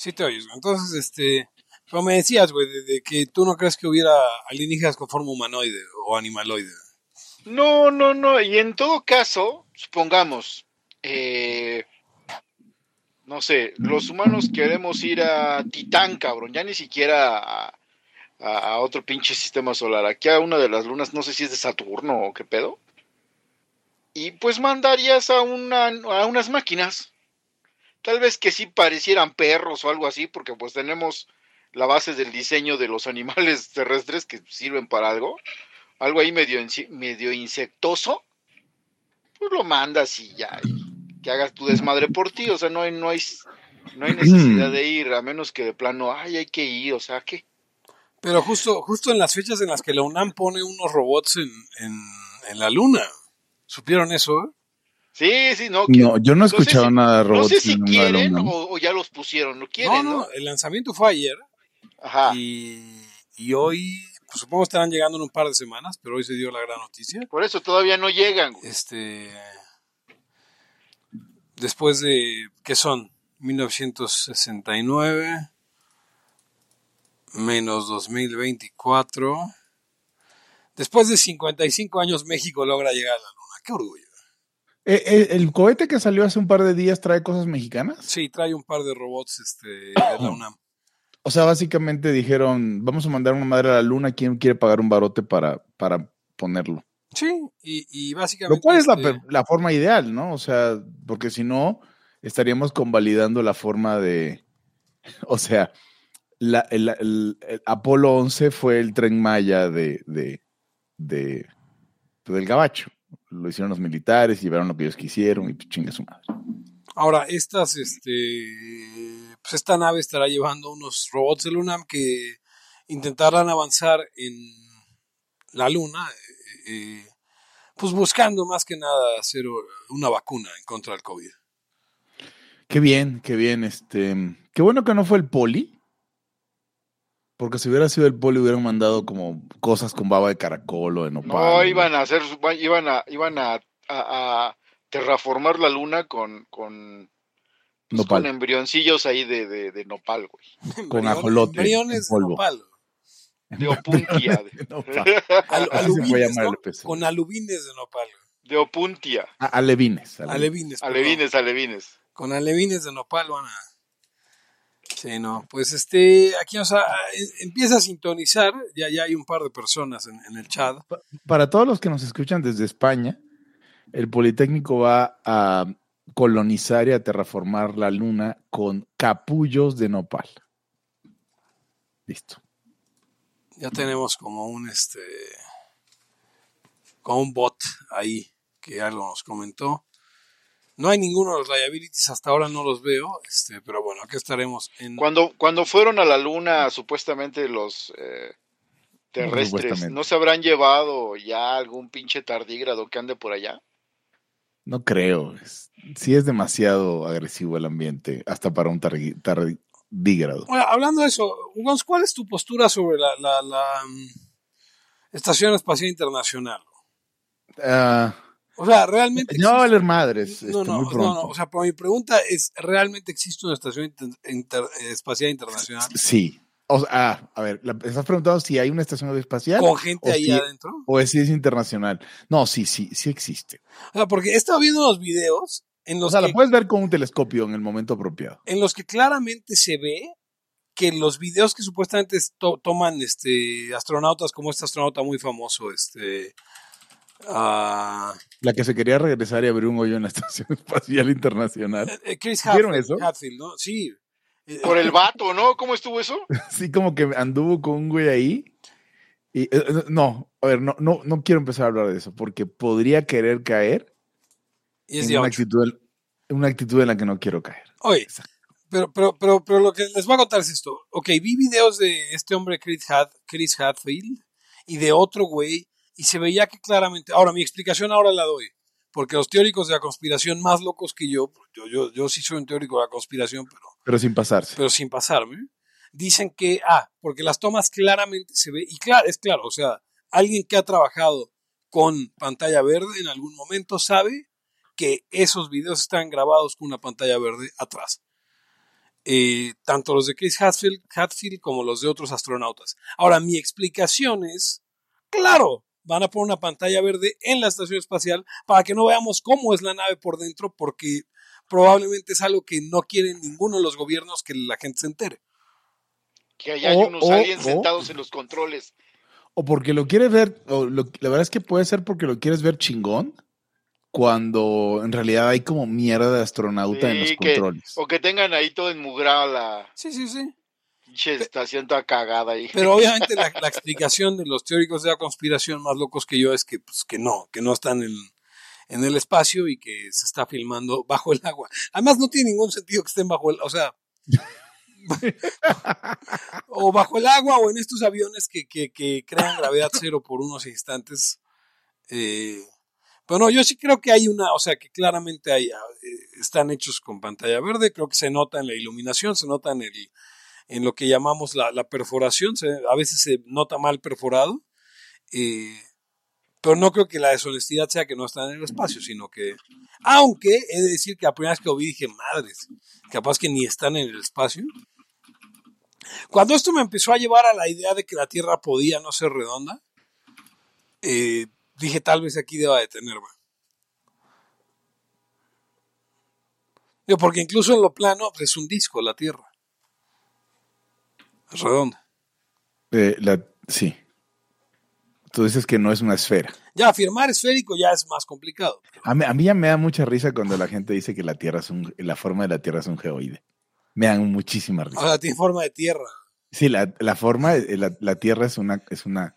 Sí te oyes. Entonces, este, como me decías, güey, de, que tú no crees que hubiera alienígenas con forma humanoide o animaloide. No, no, no. Y en todo caso, supongamos, eh, no sé, los humanos queremos ir a Titán, cabrón, ya ni siquiera a- a otro pinche sistema solar, aquí a una de las lunas, no sé si es de Saturno o qué pedo. Y pues mandarías a, una, a unas máquinas. Tal vez que sí parecieran perros o algo así, porque pues tenemos la base del diseño de los animales terrestres que sirven para algo. Algo ahí medio, insectoso. Pues lo mandas y ya. y que hagas tu desmadre por ti. O sea, no hay, no hay, no hay necesidad de ir, a menos que de plano, ay, hay que ir. O sea, ¿qué? Pero justo, justo en las fechas en las que la UNAM pone unos robots en, en, en la luna. ¿Supieron eso? eh? Sí, sí, no. que- No, yo no he escuchado nada de No robots. sé si quieren o, o ya los pusieron. No No, quieren, no, ¿no? el lanzamiento fue ayer Ajá. y, y hoy, pues, supongo estarán llegando en un par de semanas, pero hoy se dio la gran noticia. Por eso todavía no llegan. güey. Este, después de, ¿qué son? 1969 menos 2024. Después de 55 años México logra llegar a la luna. ¡Qué orgullo! Eh, eh, ¿El cohete que salió hace un par de días trae cosas mexicanas? Sí, trae un par de robots este, de la UNAM. O sea, básicamente dijeron, vamos a mandar una madre a la luna, ¿quién quiere pagar un barote para, para ponerlo? Sí, y, y básicamente... Lo cual es la, este, la forma ideal, ¿no? O sea, porque si no, estaríamos convalidando la forma de, o sea, la, el, el- el Apolo 11 fue el tren Maya de, de, de, del Gabacho. Lo hicieron los militares, llevaron lo que ellos quisieron y pues, chinga su madre. Ahora, estas, este, pues esta nave estará llevando unos robots de UNAM que intentarán avanzar en la Luna, eh, eh, pues buscando más que nada hacer una vacuna en contra del COVID. Qué bien, qué bien. Este, qué bueno que no fue el poli. Porque si hubiera sido el poli, hubieran mandado como cosas con baba de caracol o de nopal. No, iban a hacer, su- iban a, iban a, a- a terraformar la luna con, con, pues, Nopal. con embrioncillos ahí de, de, de nopal, güey. Con ajolote Embriones de nopal. De opuntia. de, Nopal. Con alubines de nopal. de opuntia. A- alevines. alevines. Alevines. Alevines, alevines. Con alevines de nopal van a... Sí, no, pues este, aquí o sea, em- empieza a sintonizar, ya, ya hay un par de personas en, en el chat. Para todos los que nos escuchan desde España, el Politécnico va a colonizar y a terraformar la luna con capullos de nopal. Listo. Ya tenemos como un este como un bot ahí que algo nos comentó. No hay ninguno de los liabilities, hasta ahora no los veo, este, pero bueno, aquí estaremos en Cuando, cuando fueron a la luna, supuestamente los eh, terrestres. ¿no se habrán llevado ya algún pinche tardígrado que ande por allá? No creo. Es- sí es demasiado agresivo el ambiente, hasta para un tardígrado. Bueno, hablando de eso, Gonz, ¿cuál es tu postura sobre la, la, la, mm, Estación Espacial Internacional? Ah, O sea, realmente no existe- valer madres. No, este, no, muy no, pronto. no, o sea, pero mi pregunta es, ¿realmente existe una estación inter- inter- espacial internacional Sí. O sea, ah, a ver, estás preguntando si hay una estación espacial con gente o ahí si- adentro? o si es internacional. No, sí, sí, sí existe. O sea, porque he estado viendo unos videos en O los, sea, que, la puedes ver con un telescopio en el momento apropiado. en los que claramente se ve que los videos que supuestamente to- toman este astronautas, como este astronauta muy famoso, este ah, La que se quería regresar y abrir un hoyo en la Estación Espacial Internacional. eh, Chris ¿Vieron Hadfield, eso? ¿no? Sí. Eh, Por el vato, ¿no? ¿Cómo estuvo eso? Sí, como que anduvo con un güey ahí. Y, eh, eh, no, a ver, no, no, no quiero empezar a hablar de eso porque podría querer caer y es en de una actitud, en una actitud en la que no quiero caer. Oye, pero, pero, pero, pero lo que les voy a contar es esto. Ok, vi videos de este hombre Chris, Had- Chris Hadfield y de otro güey y se veía que claramente... Ahora, mi explicación ahora la doy. Porque los teóricos de la conspiración más locos que yo, yo, yo, yo sí soy un teórico de la conspiración, pero, Pero sin pasarse. pero sin pasarme, dicen que, ah, porque las tomas claramente se ve, y claro, es claro, o sea, alguien que ha trabajado con pantalla verde en algún momento sabe que esos videos están grabados con una pantalla verde atrás. eh, tanto los de Chris Hadfield, Hadfield como los de otros astronautas. Ahora, mi explicación es, claro, van a poner una pantalla verde en la estación espacial para que no veamos cómo es la nave por dentro, porque probablemente es algo que no quieren ninguno de los gobiernos que la gente se entere. Que haya O- unos o- aliens sentados en los controles. O porque lo quieres ver, o lo- la verdad es que puede ser porque lo quieres ver chingón, cuando en realidad hay como mierda de astronauta en los Sí, que- controles. O que tengan ahí todo enmugrada la Sí, sí, sí. Pinche estación toda cagada ahí. Pero obviamente la, la explicación de los teóricos de la conspiración más locos que yo es que, pues, que no, que no están en, en el espacio y que se está filmando bajo el agua. Además no tiene ningún sentido que estén bajo el, o sea, o bajo el agua o en estos aviones que, que, que crean gravedad cero por unos instantes. Eh, pero no, yo sí creo que hay una, o sea, que claramente hay, eh, están hechos con pantalla verde, creo que se nota en la iluminación, se nota en el, en lo que llamamos la, perforación, a veces se nota mal perforado, eh, pero no creo que la deshonestidad sea que no están en el espacio, sino que, aunque he de decir que la primera vez que lo vi dije, madres, capaz que ni están en el espacio. Cuando esto me empezó a llevar a la idea de que la Tierra podía no ser redonda, eh, dije, tal vez aquí deba detenerme. Porque incluso en lo plano pues, es un disco la Tierra. Es redonda. Eh, la- sí. Tú dices que no es una esfera. Ya, afirmar esférico ya es más complicado. A mí, a mí ya me da mucha risa cuando la gente dice que la Tierra es un, la forma de la Tierra es un geoide. Me dan muchísima O risa. sea, tiene forma de tierra. Sí, la, la forma, eh, la, la Tierra es una, es una,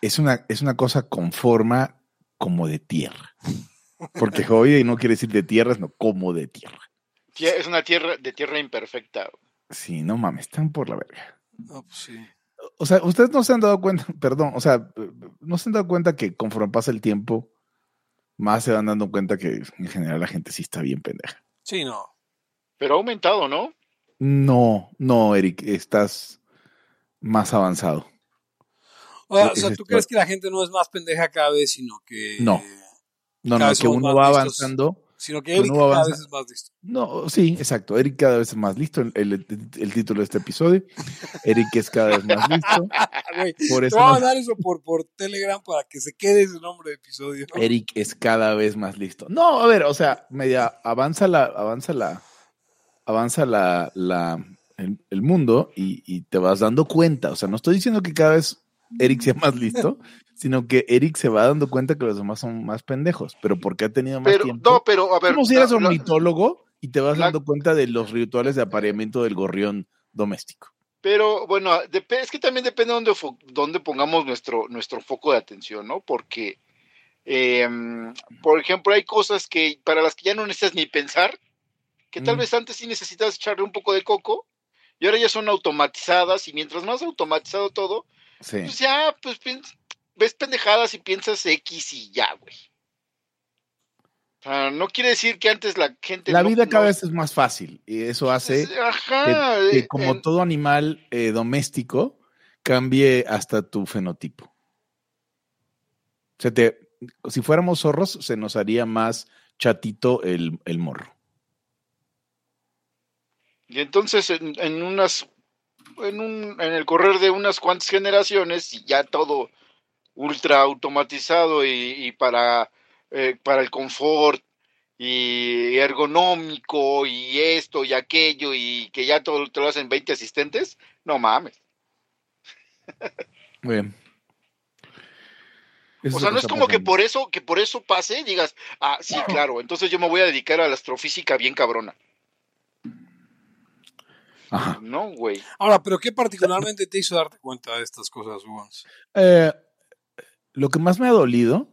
es una, es una cosa con forma como de tierra. Porque geoide no quiere decir de tierra, sino como de tierra. Tie- Es una tierra de tierra imperfecta. Sí, no mames, están por la verga. No, pues sí. O sea, ustedes no se han dado cuenta, perdón, o sea, no se han dado cuenta que conforme pasa el tiempo, más se van dando cuenta que en general la gente sí está bien pendeja. Sí, no. Pero ha aumentado, ¿no? No, no, Eric, estás más avanzado. O sea, es ¿tú crees que la gente no es más pendeja cada vez, sino que... No. No, no, que uno va listos. avanzando. Sino que Eric uno cada vez es más listo. No, sí, exacto. Eric cada vez es más listo. El, el- el título de este episodio. Eric es cada vez más listo. Güey, Por te eso voy a no- mandar eso por, por Telegram para que se quede ese nombre de episodio. Eric es cada vez más listo. No, a ver, o sea, media avanza la, avanza la, avanza la, la, el, el mundo y, y te vas dando cuenta. O sea, no estoy diciendo que cada vez Eric sea más listo, sino que Eric se va dando cuenta que los demás son más pendejos, pero porque ha tenido más Pero, tiempo. no, pero a ver. como si eras ornitólogo y te vas la- dando cuenta de los rituales de apareamiento del gorrión doméstico. Pero bueno, es que también depende de dónde, dónde pongamos nuestro, nuestro foco de atención, ¿no? Porque, eh, por ejemplo, hay cosas que para las que ya no necesitas ni pensar, que tal Mm. vez antes sí necesitas echarle un poco de coco, y ahora ya son automatizadas, y mientras más automatizado todo, Sí. pues ya, pues ves pendejadas y piensas X y ya, güey. O sea, no quiere decir que antes la gente... La no- vida cada no- vez es más fácil y eso hace Ajá. que, que como en- todo animal eh, doméstico, cambie hasta tu fenotipo. O sea, te- si fuéramos zorros, se nos haría más chatito el, el morro. Y entonces en, en unas en un en el correr de unas cuantas generaciones y ya todo ultra automatizado y, y para eh, para el confort y ergonómico y esto y aquello y que ya todo te lo hacen 20 asistentes, no mames. Muy bien. Eso O sea, no es como que por eso que por eso pase digas, ah, sí, claro, entonces yo me voy a dedicar a la astrofísica bien cabrona. Ajá. No, güey. Ahora, ¿pero qué particularmente te hizo darte cuenta de estas cosas, Wons? Eh, lo que más me ha dolido,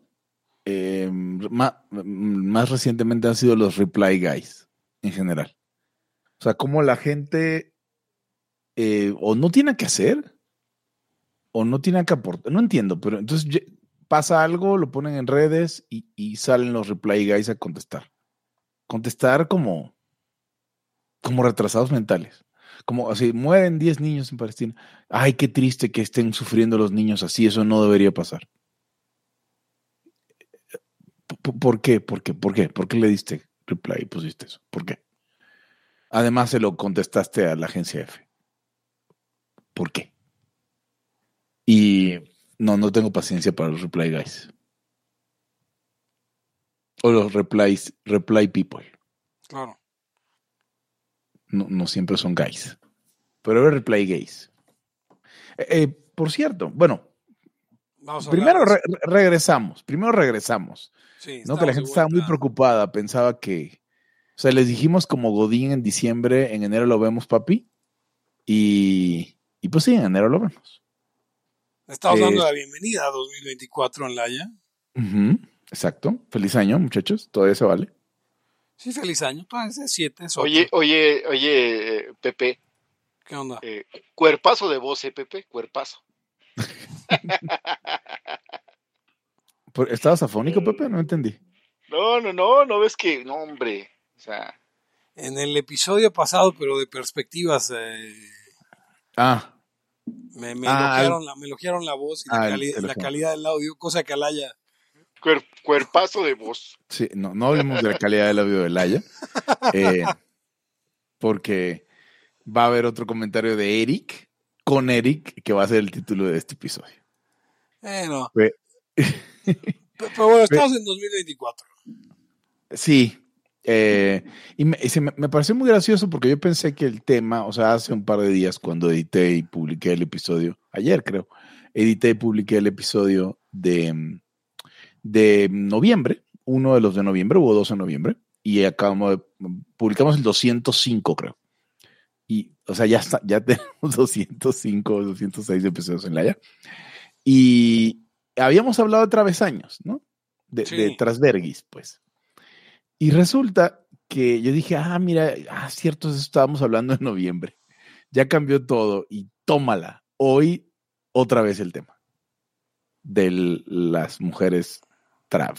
eh, ma- más recientemente han sido los reply guys en general. O sea, como la gente eh, o no tiene que hacer o no tiene que aportar. No entiendo, pero entonces pasa algo, lo ponen en redes y, y salen los reply guys a contestar. Contestar como, como retrasados mentales. Como así, mueren 10 niños en Palestina. Ay, qué triste que estén sufriendo los niños así, eso no debería pasar. ¿Por, qué? ¿Por qué? ¿Por qué? ¿Por qué le diste reply y pusiste eso? ¿Por qué? Además, se lo contestaste a la agencia F. ¿Por qué? Y no, no tengo paciencia para los reply guys. O los replies, reply people. Claro. No, no siempre son guys. Pero es reply gays. Eh, eh, por cierto, bueno, Vamos a primero re- regresamos. Primero regresamos. Sí, ¿no? Que la gente estaba muy preocupada. Pensaba que. O sea, les dijimos como Godín en diciembre, en enero lo vemos, papi. Y, y pues sí, en enero lo vemos. Estamos Eh, dando la bienvenida a 2024 en Laia. Ujú, Exacto. Feliz año, muchachos. Todavía se vale. Sí, feliz año. Pues es 7, es Oye, oye, oye, eh, Pepe, ¿Qué onda? eh, cuerpazo de voz, eh, Pepe, cuerpazo. ¿Estabas afónico, Pepe? No entendí. No, no, no, no ves que, no, hombre, o sea, En el episodio pasado, pero de perspectivas, eh, Ah, me, me Ah, elogiaron la, me elogiaron la voz y la, Ah, el cali- la calidad del audio, cosa que Alaya. Cuer- cuerpazo de voz. sí, no, no hablemos de la calidad del audio de Laia. eh, porque va a haber otro comentario de Eric con Eric que va a ser el título de este episodio. Bueno, pero bueno, estamos en 2024. Sí. eh, y me, y se me, me pareció muy gracioso porque yo pensé que el tema, o sea, hace un par de días cuando edité y publiqué el episodio, ayer creo, edité y publiqué el episodio de, mm, de noviembre, uno de los de noviembre, hubo dos en noviembre, y acabamos de, publicamos el 205 creo. Y, o sea, ya está, ya tenemos 205, 206 episodios en la ya. Y habíamos hablado de travesaños, ¿no? De, Sí. de Trasvergis, pues. Y resulta que yo dije, ah, mira, ah, cierto, eso estábamos hablando en noviembre. Ya cambió todo y tómala. Hoy otra vez el tema de las mujeres trav.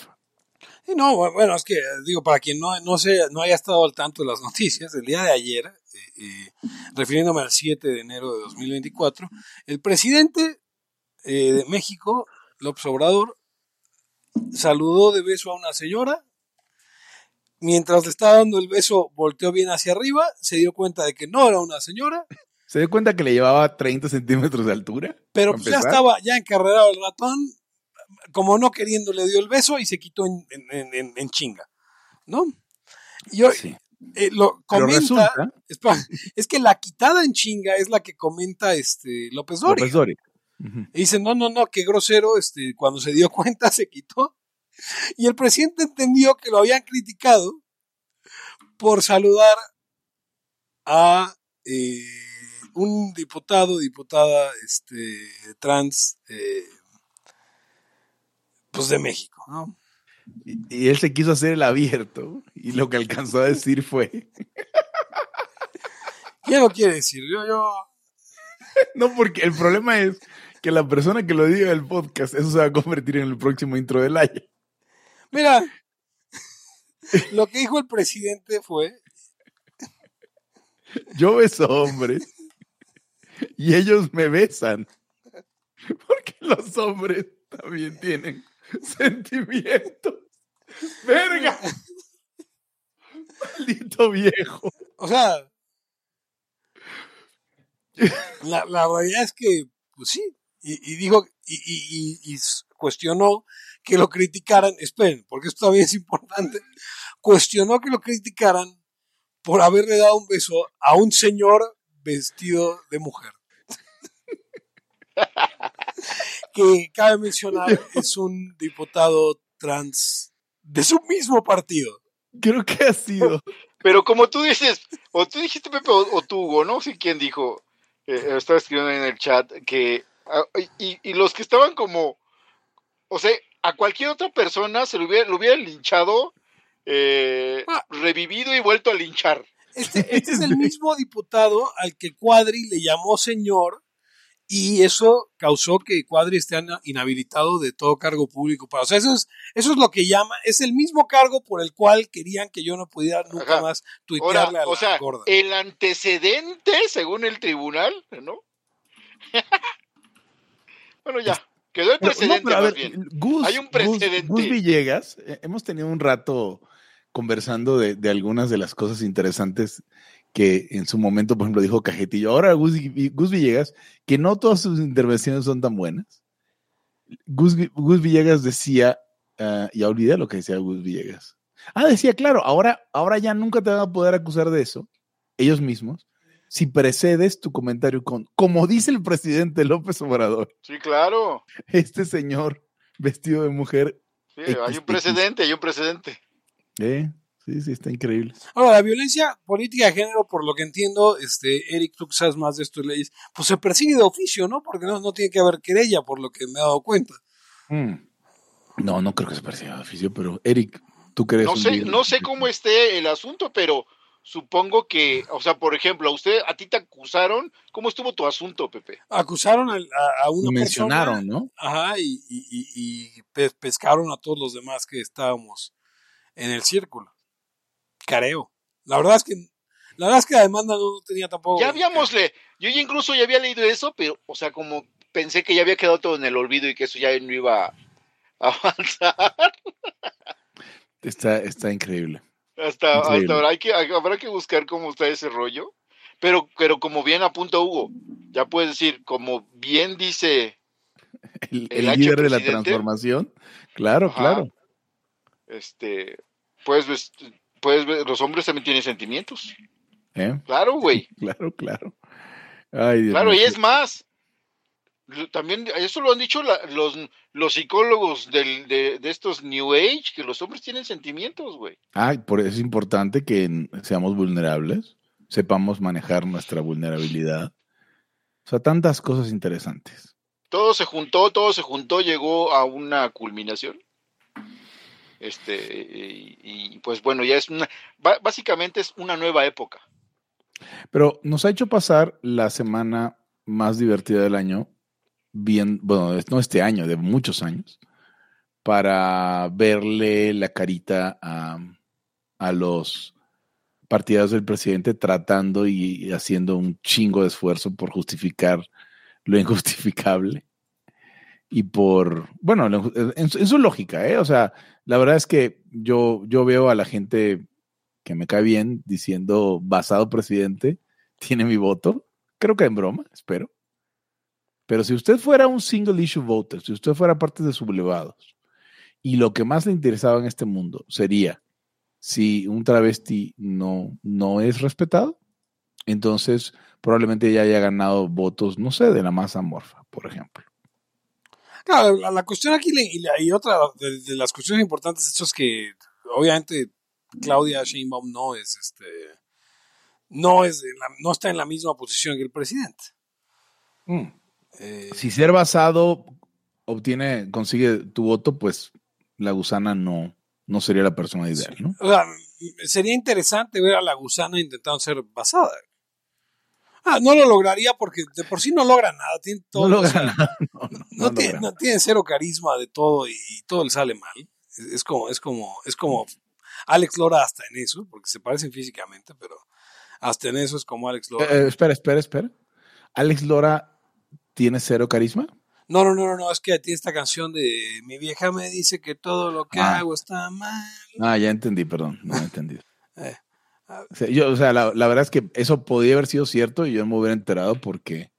Sí, no, bu- bueno, es que, eh, digo, para quien no, no, se, no haya estado al tanto de las noticias, el día de ayer, eh, eh, refiriéndome al 7 de enero de 2024, el presidente eh, de México, López Obrador, saludó de beso a una señora. Mientras le estaba dando el beso, volteó bien hacia arriba, se dio cuenta de que no era una señora, ¿Se dio cuenta que le llevaba 30 centímetros de altura? pero pues ya estaba ya encarrerado el ratón, como no queriendo le dio el beso y se quitó en, en- en- en chinga, ¿no? Y hoy, Sí. eh, lo comenta, resulta, es que la quitada en chinga es la que comenta este López Dóriga. López. Ujú. Y dice, no, no, no, qué grosero, este, cuando se dio cuenta se quitó. Y el presidente entendió que lo habían criticado por saludar a eh, un diputado, diputada este, trans, eh, pues de México, ¿no? Y, y él se quiso hacer el abierto y lo que alcanzó a decir fue, ¿Qué lo quiere decir? Yo, yo, no, porque el problema es que la persona que lo diga en el podcast, eso se va a convertir en el próximo intro del año. mira, lo que dijo el presidente fue, Yo beso hombres y ellos me besan. Porque los hombres también tienen sentimientos. ¡Verga! Maldito viejo. O sea, la, la realidad es que, pues sí, y, y dijo, y, y- y- cuestionó que lo criticaran, esperen, porque esto también es importante, cuestionó que lo criticaran por haberle dado un beso a un señor vestido de mujer. Que cabe mencionar es un diputado trans de su mismo partido. Creo que ha sido. Pero como tú dices, o tú dijiste Pepe o, o tú, Hugo, no sé quién dijo, eh, estaba escribiendo en el chat, que, ah, y, y los que estaban como, o sea, a cualquier otra persona se lo hubiera, lo hubieran linchado, eh, Ah. revivido y vuelto a linchar. Este, este es el mismo diputado al que Cuadri le llamó señor y eso causó que Cuadri esté inhabilitado de todo cargo público. Para, o sea, eso es, eso es lo que llama, es el mismo cargo por el cual querían que yo no pudiera nunca Ajá. más Ahora, tuitearle a la o sea, gorda. el antecedente, según el tribunal, ¿no? bueno, ya, quedó el no, precedente pero a más ver, bien. Gus, Hay un precedente. Gus Villegas, eh, hemos tenido un rato conversando de, de algunas de las cosas interesantes que en su momento, por ejemplo, dijo Cajetillo. Ahora Gus, Gus Villegas, que no todas sus intervenciones son tan buenas. Gus, Gus Villegas decía, uh, ya olvidé lo que decía Gus Villegas. Ah, decía, claro, ahora, ahora ya nunca te van a poder acusar de eso, ellos mismos, si precedes tu comentario con, como dice el presidente López Obrador. Sí, claro. Este señor vestido de mujer. Sí, hay un precedente, hay un precedente. ¿Eh? Sí, sí, está increíble. Ahora, la violencia política de género, por lo que entiendo, este, Eric, tú que sabes más de estas leyes, pues se persigue de oficio, ¿no? Porque no, no tiene que haber querella, por lo que me he dado cuenta. Mm. No, no creo que se persiga de oficio, pero Eric, tú crees. No sé, no sé cómo esté el asunto, pero supongo que, o sea, por ejemplo, a usted, a ti te acusaron, ¿cómo estuvo tu asunto, Pepe? Acusaron a, a una Lo mencionaron, persona, ¿no? Ajá, y, y, y, y pe- pescaron a todos los demás que estábamos en el círculo. Careo. La verdad es que, la verdad es que la demanda no, tenía tampoco. Ya habíamos le, yo ya incluso ya había leído eso, pero, o sea, como pensé que ya había quedado todo en el olvido y que eso ya no iba a avanzar. Está, está increíble. Hasta, Increíble. hasta ahora hay que, habrá que buscar cómo está ese rollo. Pero, pero como bien apunta Hugo, ya puedes decir, como bien dice, El, ¿El el H líder de la transformación. Claro, Ajá. claro. este, pues, ves- pues ves, los hombres también tienen sentimientos. ¿eh? Claro, güey. Claro, claro. Ay, Dios Claro, y es más, también eso lo han dicho la- los, los psicólogos del, de, de estos New Age, que los hombres tienen sentimientos, güey. Ah, por eso es importante que seamos vulnerables, sepamos manejar nuestra vulnerabilidad. O sea, tantas cosas interesantes. Todo se juntó, todo se juntó, llegó a una culminación. Este, y, pues bueno, ya es una, básicamente es una nueva época. Pero nos ha hecho pasar la semana más divertida del año, bien, bueno, no este año, de muchos años, para verle la carita a, a los partidarios del presidente tratando y, haciendo un chingo de esfuerzo por justificar lo injustificable y por, bueno, en, en su lógica, ¿eh? O sea, la verdad es que yo, yo veo a la gente que me cae bien diciendo basado presidente, tiene mi voto. Creo que en broma, espero. Pero si usted fuera un single issue voter, si usted fuera parte de sublevados, y lo que más le interesaba en este mundo sería si un travesti no, no es respetado, entonces probablemente ya haya ganado votos, no sé, de la masa amorfa, por ejemplo. Claro, la, la cuestión aquí y, la- y otra de, de las cuestiones importantes esto es que obviamente Claudia Sheinbaum no es este no es no está en la misma posición que el presidente. Eh, Si ser basado obtiene, consigue tu voto, pues la gusana no, no sería la persona ideal, ¿no? o sea, sería interesante ver a la gusana intentando ser basada. Ah, no lo lograría porque de por sí no logra nada. Tiene todo, no o lo sea, gana. No, no, no, no tiene, logra. no tiene cero carisma de todo y, y todo le sale mal. Es, es como, es como, es como Alex Lora hasta en eso, porque se parecen físicamente, pero hasta en eso es como Alex Lora. Eh, eh, espera, espera, espera. Alex Lora tiene cero carisma. No, no, no, no, no, es que tiene esta canción de mi vieja me dice que todo lo que Ah. hago está mal. Ah, ya entendí, perdón, no he entendido. Eh, yo, o sea, la, la verdad es que eso podría haber sido cierto y yo me hubiera enterado porque,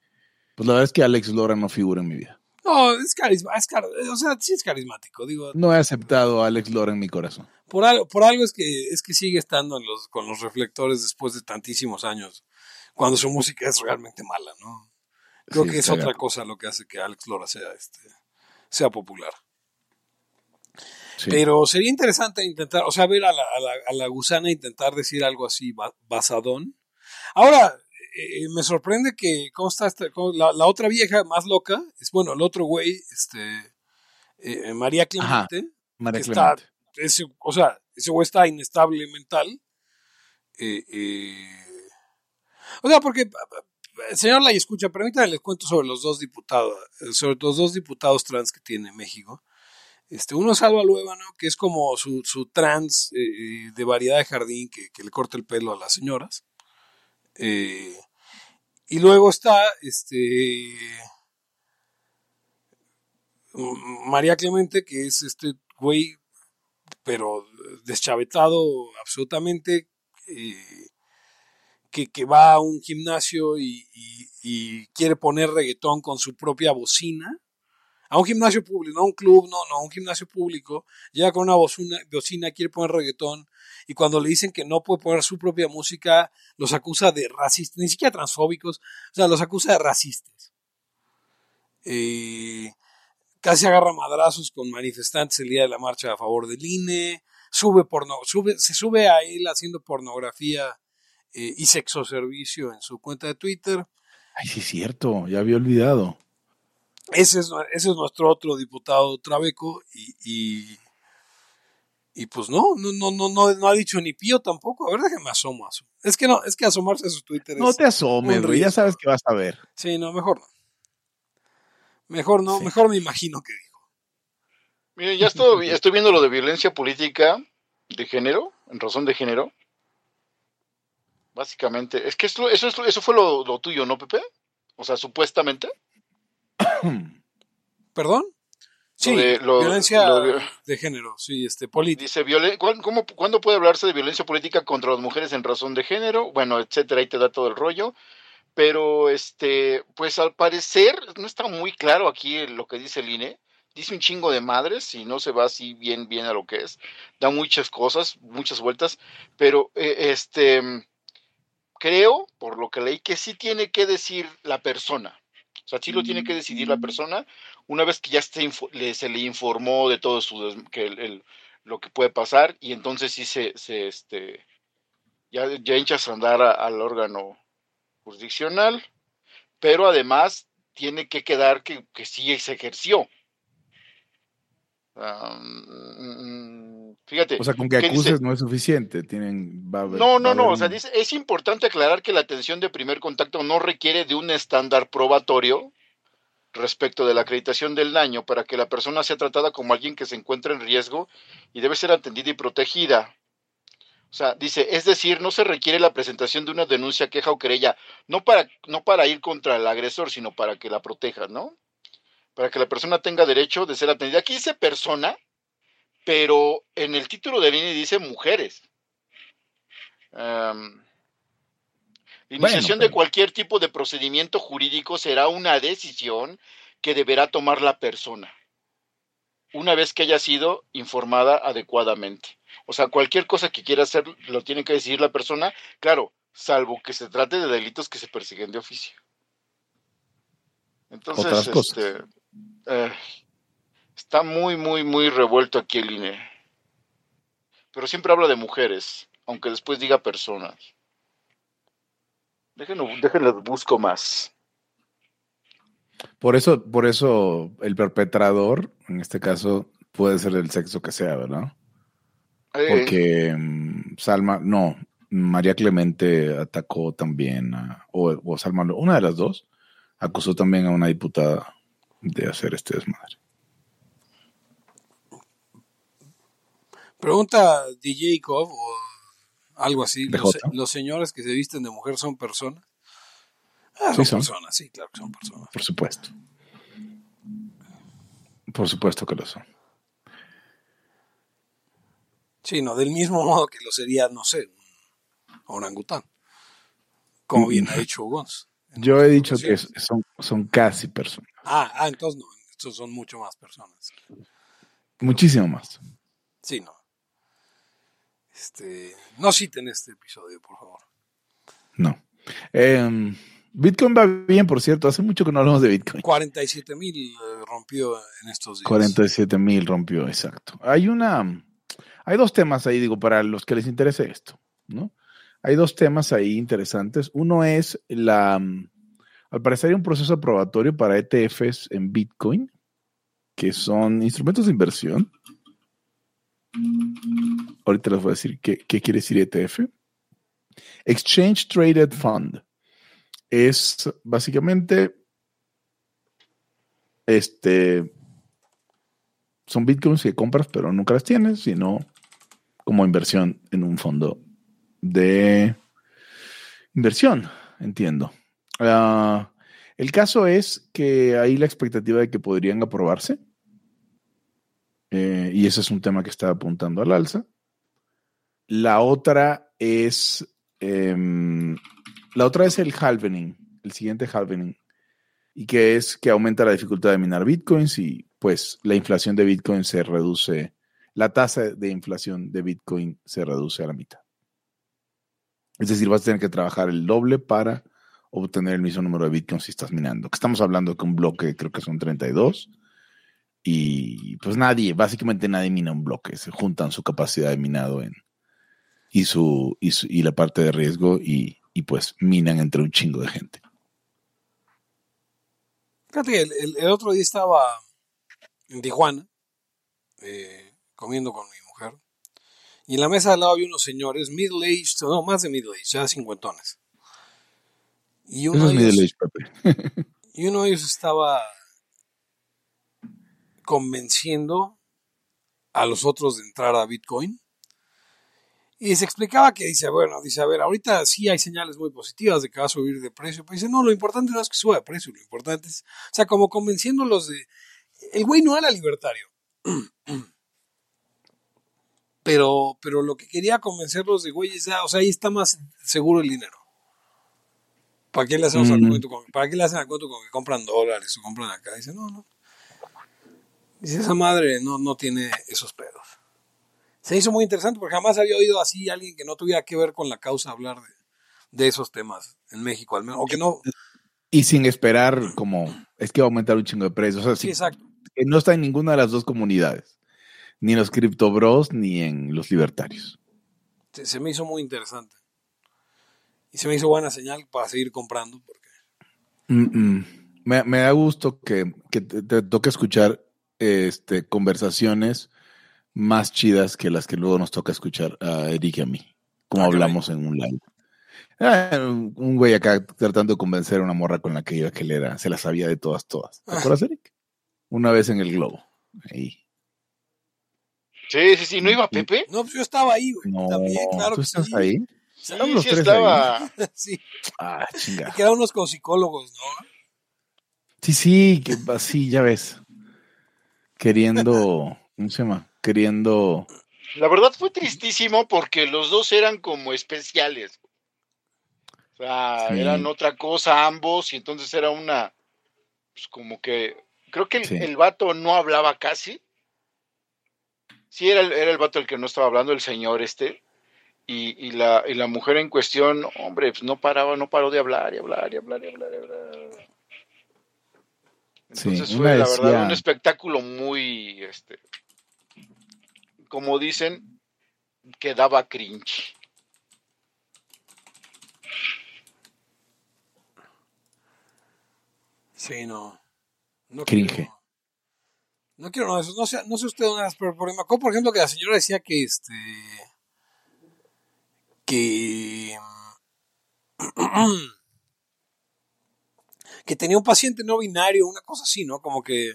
pues la verdad es que Alex Lora no figura en mi vida. no, es carisma, es car- o sea, sí es carismático, digo, No he aceptado a Alex Lora en mi corazón. por algo, por algo es que es que sigue estando en los, con los reflectores después de tantísimos años, cuando su música es realmente mala, ¿no? Creo Sí, que es otra cosa lo que hace que Alex Lora sea este sea popular. Sí. Pero sería interesante intentar, o sea, ver a la, a la, a la gusana intentar decir algo así ba- basadón. Ahora, eh, me sorprende que, ¿cómo está esta- cómo- la, la otra vieja más loca? Es bueno, el otro güey, este, eh, María Ajá, Clemente, María que está- Clemente. ese, o sea, ese güey está inestable mental. Eh, eh, o sea, porque, señor Lay, escucha, permítanme les cuento sobre los dos diputados, eh, sobre los dos diputados trans que tiene México. Este, uno es Alba Luébano, que es como su, su trans eh, de variedad de jardín que, que le corta el pelo a las señoras. Eh, y luego está este María Clemente, que es este güey, pero deschavetado absolutamente, eh, que, que va a un gimnasio y- y quiere poner reggaetón con su propia bocina. A un gimnasio público, no a un club, no, no, a un gimnasio público. Llega con una bocina, bocina, quiere poner reggaetón. Y cuando le dicen que no puede poner su propia música, los acusa de racistas, ni siquiera transfóbicos, o sea, los acusa de racistas. Eh, casi agarra madrazos con manifestantes el día de la marcha a favor del INE, sube porno, sube, se sube a él haciendo pornografía eh, y sexo servicio en su cuenta de Twitter. Ay, sí es cierto, ya había olvidado. Ese es, ese es nuestro otro diputado Trabeco y, y, y pues no, no, no, no, no, no ha dicho ni pío tampoco. A ver, déjame asomo. asomo. Es que no, es que asomarse a su Twitter No es... te asomes, güey, ya sabes que vas a ver. Sí, no, mejor no. Mejor no, Sí. mejor me imagino que dijo. Miren, ya estoy, estoy viendo lo de violencia política de género, en razón de género. Básicamente, es que esto, eso, es- eso fue lo, lo tuyo, ¿no, Pepe? O sea, supuestamente. ¿Perdón? Sí, de- lo- violencia lo de- de género, sí, este, política. Dice, violen- ¿cuán- cómo- ¿cuándo puede hablarse de violencia política contra las mujeres en razón de género? Bueno, etcétera, ahí te da todo el rollo. Pero, este, pues al parecer, no está muy claro aquí lo que dice el INE. Dice un chingo de madres y no se va así bien, bien a lo que es. Da muchas cosas, muchas vueltas. Pero, eh, este, creo, por lo que leí, que sí tiene que decir la persona. O sea, sí lo tiene que decidir la persona una vez que ya le- se le informó de todo su des- que el- el- lo que puede pasar y entonces sí se, se este ya, ya hinchas a andar a- al órgano jurisdiccional, pero además tiene que quedar que, que sí se ejerció. Ah, mm, mm, fíjate. O sea, con que acuses no es suficiente. Tienen, va a haber- No, va no, a no. haber O sea, dice, es importante aclarar que la atención de primer contacto no requiere de un estándar probatorio respecto de la acreditación del daño para que la persona sea tratada como alguien que se encuentra en riesgo y debe ser atendida y protegida. O sea, dice, es decir, no se requiere la presentación de una denuncia, queja o querella, no para, no para ir contra el agresor, sino para que la proteja, ¿no? Para que la persona tenga derecho de ser atendida. Aquí dice persona, pero en el título del INE dice mujeres. Bueno, iniciación de cualquier tipo de procedimiento jurídico será una decisión que deberá tomar la persona una vez que haya sido informada adecuadamente. O sea, cualquier cosa que quiera hacer lo tiene que decidir la persona, claro, salvo que se trate de delitos que se persiguen de oficio. Entonces, Otras cosas. este, eh, está muy, muy, muy revuelto aquí el INE. Pero siempre habla de mujeres, aunque después diga personas. Déjenlo, déjenlo busco más. Por eso, por eso el perpetrador, en este caso, puede ser del sexo que sea, ¿verdad? Eh, Porque mm, Salma, no, María Clemente atacó también, a- o, o Salma, una de las dos, acusó también a una diputada de hacer este desmadre. Pregunta DJ Cove o algo así. ¿De ¿Los, señores que se visten de mujer son personas? Ah, Sí son, son. personas, sí, claro que son personas. Por supuesto. Por supuesto que lo son. Sí, no, del mismo modo que lo sería, no sé, un orangután. Como bien ha dicho Gons. Yo he dicho que son, son casi personas. Ah, ah, entonces no, estos son mucho más personas. Muchísimo más. Sí, no. Este, no citen este episodio, por favor. No. Em, Bitcoin va bien, por cierto. Hace mucho que no hablamos de Bitcoin. 47 mil rompió en estos días. 47 mil rompió, exacto. Hay una, hay dos temas ahí, digo, para los que les interese esto, ¿no? Hay dos temas ahí interesantes. Uno es la, mm, al parecer hay un proceso aprobatorio para ETFs en Bitcoin, que son instrumentos de inversión. Ahorita les voy a decir qué, quiere decir ETF. Exchange Traded Fund. Es básicamente este son bitcoins que compras pero nunca las tienes, sino como inversión en un fondo de inversión, entiendo. Ah, el caso es que hay la expectativa de que podrían aprobarse. eh, y ese es un tema que está apuntando al alza. La otra es em, la otra es el halvening, el siguiente halvening, y que es que aumenta la dificultad de minar bitcoins y pues la inflación de bitcoin se reduce, la tasa de inflación de bitcoin se reduce a la mitad. Es decir, vas a tener que trabajar el doble para obtener el mismo número de bitcoins si estás minando. Que estamos hablando que un bloque creo que son 32 y pues nadie, básicamente nadie mina un bloque, se juntan su capacidad de minado en y su y, la parte de riesgo y, pues minan entre un chingo de gente. Fíjate, el, el, otro día estaba en Tijuana eh, comiendo con mi mujer y en la mesa al lado había unos señores middle-aged, no, más de middle-aged, ya cincuentones. Y uno, de ellos, y uno de ellos estaba convenciendo a los otros de entrar a Bitcoin. Y se explicaba que dice, bueno, dice, a ver, ahorita sí hay señales muy positivas de que va a subir de precio, pero dice, no, lo importante no es que suba de precio, lo importante es, o sea, como convenciéndolos de, el güey no era libertario, pero, pero lo que quería convencerlos de, güey, es, o sea, ahí está más seguro el dinero. ¿Para qué le hacemos al cuento con, ¿Para qué le hacen al cuento con que compran dólares o compran acá? Dice, no, no. Dice, esa madre no, no tiene esos pedos. Se hizo muy interesante porque jamás había oído así a alguien que no tuviera que ver con la causa hablar de, esos temas en México, al menos. O que no. Y sin esperar como es que va a aumentar un chingo de precios. O sea, sí, exacto. Que no está en ninguna de las dos comunidades. Ni en los criptobros ni en los libertarios. Se, me hizo muy interesante. Y se me hizo buena señal para seguir comprando. Porque... Me, da gusto que, te toque escuchar este, conversaciones más chidas que las que luego nos toca escuchar a Eric y a mí, como ah, hablamos en un live. Ah, un güey acá tratando de convencer a una morra con la que iba que le era, se la sabía de todas, todas. ¿Te ah. acuerdas, Eric? Una vez en el globo. Ahí. Sí, sí, sí, ¿no iba Pepe? No, pues yo estaba ahí, güey. No, también, claro. ¿Tú estás ahí? Sí, sí estaba. sí. Ah, chinga. Y quedaron unos con psicólogos, ¿no? Sí, sí, que así, ya ves queriendo, ¿cómo se llama? Queriendo... La verdad fue tristísimo porque los dos eran como especiales. O sea, eran otra cosa ambos y entonces era una, pues como que, creo que el, vato no hablaba casi. Sí, era el, era el vato el que no estaba hablando, el señor este. Y, y, la, y la mujer en cuestión, hombre, pues no paraba, no paró de hablar y hablar y hablar y hablar y hablar. Entonces fue la verdad un espectáculo muy, este, como dicen, que daba cringe. Sí, no. no cringe. no quiero, no, eso, no sé, no sé usted dónde pero por, por ejemplo, que la señora decía que este. que. que tenía un paciente no binario, una cosa así, ¿no? Como que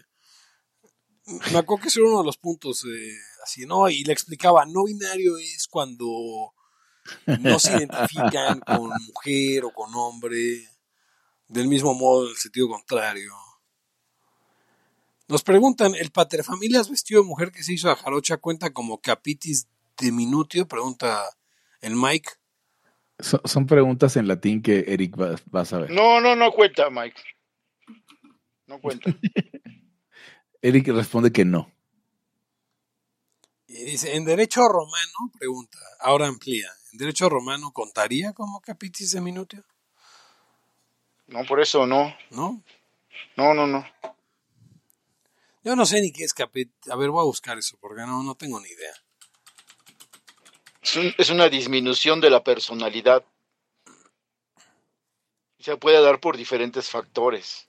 me acuerdo que ese era uno de los puntos eh, así, ¿no? Y le explicaba, no binario es cuando no se identifican con mujer o con hombre, del mismo modo, en el sentido contrario. Nos preguntan, ¿el paterfamilias vestido de mujer que se hizo a Jarocha cuenta como capitis diminutio? Pregunta el Mike. Son, preguntas en latín que Eric va, a saber. No, no, no cuenta, Mike. No cuenta. Eric responde que no. Y dice, en derecho romano, pregunta, ahora amplía, ¿en derecho romano contaría como capitis de minutio? No, por eso no. ¿No? No, no, no. Yo no sé ni qué es capitis. A ver, voy a buscar eso, porque no, no tengo ni idea es, una disminución de la personalidad. Se puede dar por diferentes factores.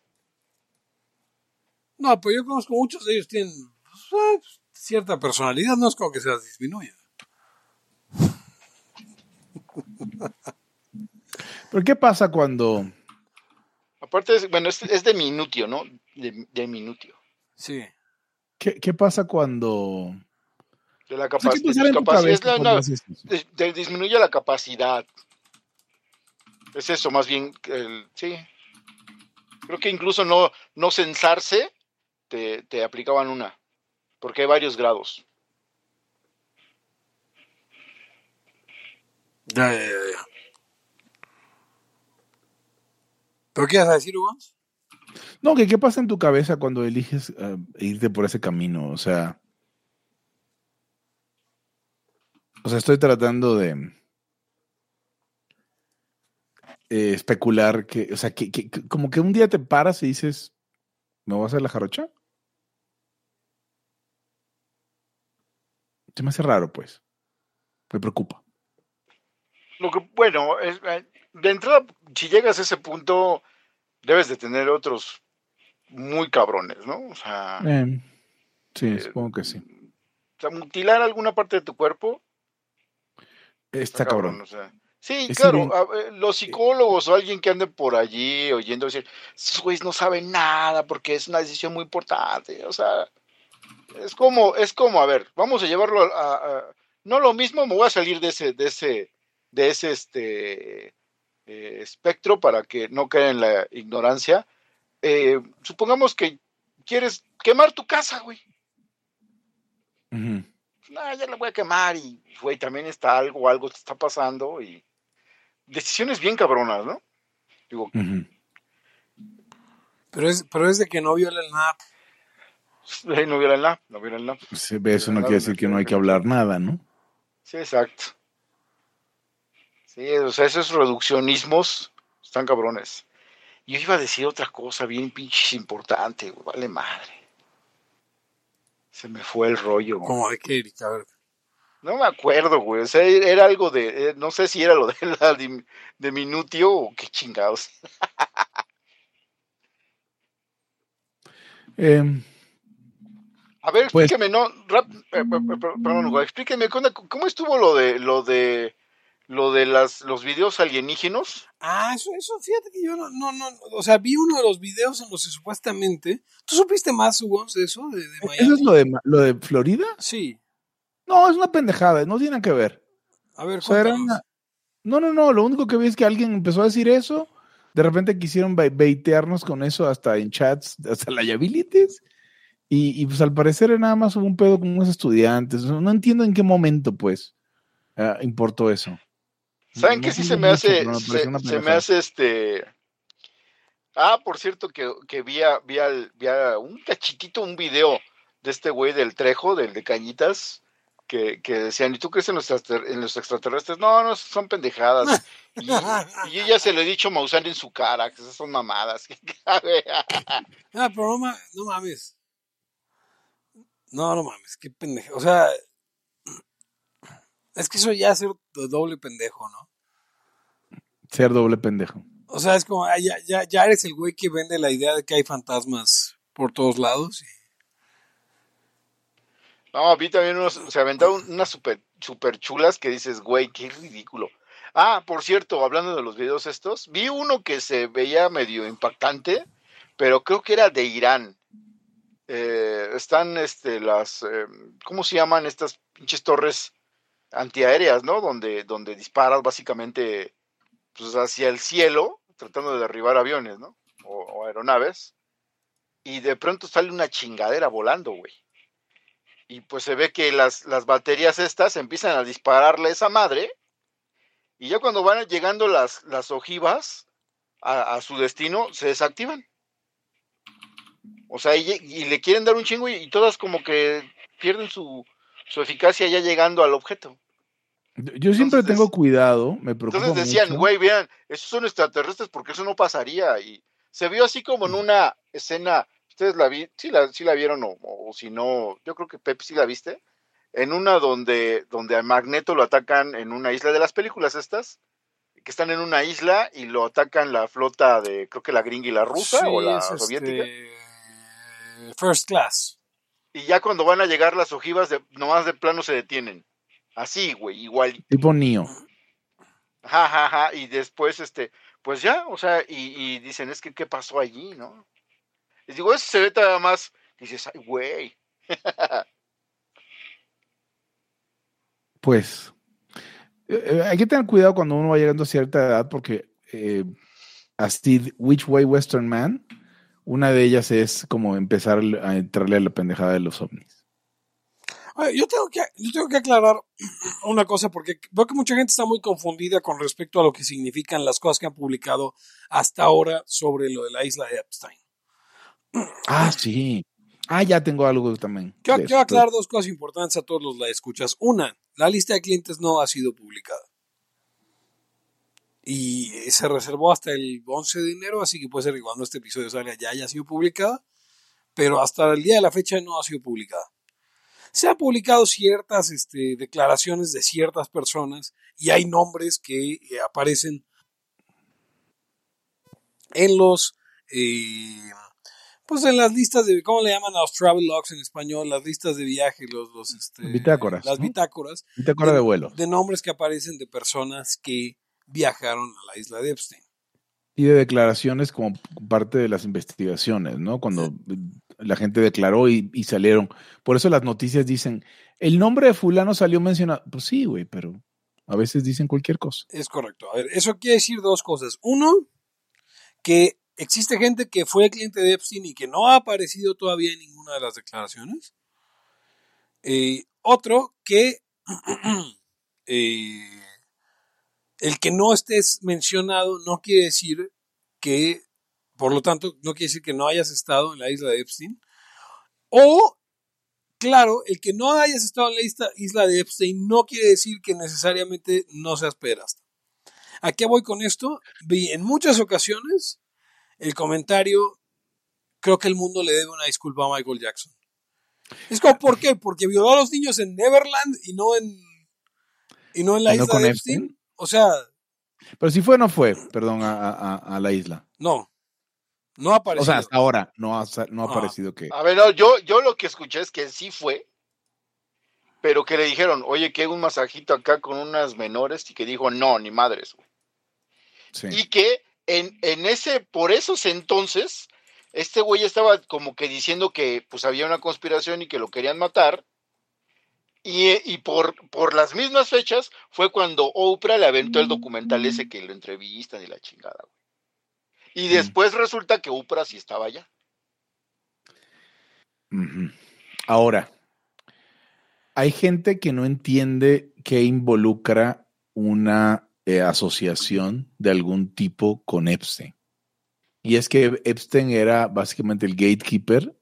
No, pues yo conozco muchos de ellos tienen pues, cierta personalidad, no es como que se las disminuya. ¿Pero qué pasa cuando... Aparte, bueno, es, es de minutio, ¿no? De, de minutio. Sí. ¿Qué, ¿Qué, pasa cuando de la capacidad. disminuye la capacidad. Es eso, más bien, el, sí. Creo que incluso no, no censarse te, te aplicaban una, porque hay varios grados. Ya, ya, ya. ¿Pero qué vas a decir, Hugo? No, que qué pasa en tu cabeza cuando eliges uh, irte por ese camino. O sea. O sea, estoy tratando de eh, especular que, o sea, que, que, como que un día te paras y dices, ¿me voy a hacer la jarocha? Se me hace raro, pues. Me preocupa. Lo que, bueno, es, de entrada, si llegas a ese punto, debes de tener otros muy cabrones, ¿no? O sea. Eh, sí, eh, supongo que sí. O sea, mutilar alguna parte de tu cuerpo. Está, cabrón. cabrón. O sea, sí, es claro, los psicólogos o alguien que ande por allí oyendo decir, esos güeyes no saben nada porque es una decisión muy importante. O sea, es como, es como, a ver, vamos a llevarlo a, a no lo mismo, me voy a salir de ese, de ese, de ese este eh, espectro para que no caiga en la ignorancia. Eh, supongamos que quieres quemar tu casa, güey. Uh -huh. nah, ya la voy a quemar y, güey, también está algo, algo te está pasando y decisiones bien cabronas, ¿no? Digo, uh -huh. pero, es, pero es de que no violen nada. No violen nada, no violen nada. Sí, eso no quiere decir que no hay que hablar nada, ¿no? Sí, exacto. Sí, o sea, esos reduccionismos están cabrones. Yo iba a decir otra cosa bien pinches importante, güey, vale madre. Se me fue el rollo. ¿Cómo de qué, Erika? A ver. No me acuerdo, güey. O sea, era algo de. Eh, no sé si era lo de la de, de Minutio o qué chingados. eh, a ver, explíqueme, pues, no, rap, eh, perdón, explíqueme cómo estuvo lo de lo de lo de las los videos alienígenos. Ah, eso, eso, fíjate que yo no, no, no, o sea, vi uno de los videos en los que supuestamente, ¿tú supiste más, Hugo, de eso, de, de Miami? ¿Eso es lo de, lo de Florida? Sí. No, es una pendejada, no tiene que ver. A ver, o sea, era una... No, no, no, lo único que vi es que alguien empezó a decir eso, de repente quisieron baitearnos con eso hasta en chats, hasta liabilities, y, y, pues al parecer nada más hubo un pedo con unos estudiantes. No entiendo en qué momento, pues, uh, importó eso. ¿Saben no, qué sí se me hace? Mucho, se, se, me hace este. Ah, por cierto, que, que vi, a, vi, al, vi a un cachitito, un video de este güey del Trejo, del de Cañitas, que, que decían, ¿y tú crees en los, en los extraterrestres? No, no, son pendejadas. Y, ya se lo he dicho a Maussan en su cara, que esas son mamadas. ah, pero no, no mames. No, no mames, qué pendejo. O sea, es que eso ya es ser doble pendejo, ¿no? Ser doble pendejo. O sea, es como, ya, ya, ya eres el güey que vende la idea de que hay fantasmas por todos lados. Y... No, vi también unos, se aventaron unas super, super chulas que dices, güey, qué ridículo. Ah, por cierto, hablando de los videos estos, vi uno que se veía medio impactante, pero creo que era de Irán eh, están este, las, eh, ¿cómo se llaman estas pinches torres antiaéreas, ¿no? Donde, donde disparas básicamente pues, hacia el cielo, tratando de derribar aviones, ¿no? O, aeronaves. Y de pronto sale una chingadera volando, güey. Y pues se ve que las, las baterías estas empiezan a dispararle a esa madre. Y ya cuando van llegando las, las ojivas a su destino, se desactivan. O sea, y, y, le quieren dar un chingo y, y todas como que pierden su, su, eficacia ya llegando al objeto. Yo siempre entonces, tengo cuidado, me preocupa Entonces decían, güey, vean, esos son extraterrestres porque eso no pasaría. Y se vio así como en una escena, ustedes la vi, sí la, sí la vieron o, o, si no, yo creo que Pep sí la viste, en una donde, donde a Magneto lo atacan en una isla de las películas estas, que están en una isla y lo atacan la flota de, creo que la gringa y la rusa sí, o la es soviética. Este... First class. Y ya cuando van a llegar las ojivas, de, nomás de plano se detienen. Así, güey, igual. Tipo Neo. Ajá, ajá, ajá. Y después, este, pues ya, o sea, y, y dicen, es que, ¿qué pasó allí, no? Y digo, eso se ve todavía más. Dices, ay, güey. pues, eh, hay que tener cuidado cuando uno va llegando a cierta edad, porque eh, así, Which Way Western Man una de ellas es como empezar a entrarle a la pendejada de los ovnis. Yo tengo, que, yo tengo que aclarar una cosa porque veo que mucha gente está muy confundida con respecto a lo que significan las cosas que han publicado hasta ahora sobre lo de la isla de Epstein. Ah, sí. Ah, ya tengo algo también. Quiero, quiero aclarar dos cosas importantes a todos los la escuchas. Una, la lista de clientes no ha sido publicada. Y se reservó hasta el 11 de enero, así que puede ser que cuando este episodio salga ya haya sido publicada, pero hasta el día de la fecha no ha sido publicada. Se han publicado ciertas este, declaraciones de ciertas personas y hay nombres que eh, aparecen en los eh, pues en las listas de, ¿cómo le llaman a los travel logs en español? Las listas de viaje, los, los este, bitácoras. Las bitácoras. Bitácora de, vuelo. De nombres que aparecen de personas que viajaron a la isla de Epstein. Y de declaraciones como parte de las investigaciones, ¿no? Cuando la gente declaró y, y, salieron. Por eso las noticias dicen, el nombre de fulano salió mencionado. Pues sí, güey, pero a veces dicen cualquier cosa. Es correcto. A ver, eso quiere decir dos cosas. Uno, que existe gente que fue cliente de Epstein y que no ha aparecido todavía en ninguna de las declaraciones. Eh, otro, que eh, el que no estés mencionado no quiere decir que, por lo tanto, no quiere decir que no hayas estado en la isla de Epstein. O, claro, el que no hayas estado en la isla de Epstein no quiere decir que necesariamente no seas pederasta. ¿A qué voy con esto? Vi en muchas ocasiones el comentario, creo que el mundo le debe una disculpa a Michael Jackson. Es como, ¿por qué? Porque violó a los niños en Neverland y no en, y no en la isla de Epstein? O sea... Pero si fue o no fue, perdón, a, a, a, la isla. No, no ha aparecido. O sea, hasta ahora no ha, no ha aparecido que... A ver, no, yo, yo lo que escuché es que sí fue, pero que le dijeron, oye, que hay un masajito acá con unas menores y que dijo, no, ni madres. Sí. Y que en, ese, por esos entonces, este güey estaba como que diciendo que pues había una conspiración y que lo querían matar. Y, por, por las mismas fechas fue cuando Oprah le aventó el documental ese que lo entrevistan y la chingada, Y mm. después resulta que Oprah sí estaba allá. Ahora, hay gente que no entiende qué involucra una eh, asociación de algún tipo con Epstein. Y es que Epstein era básicamente el gatekeeper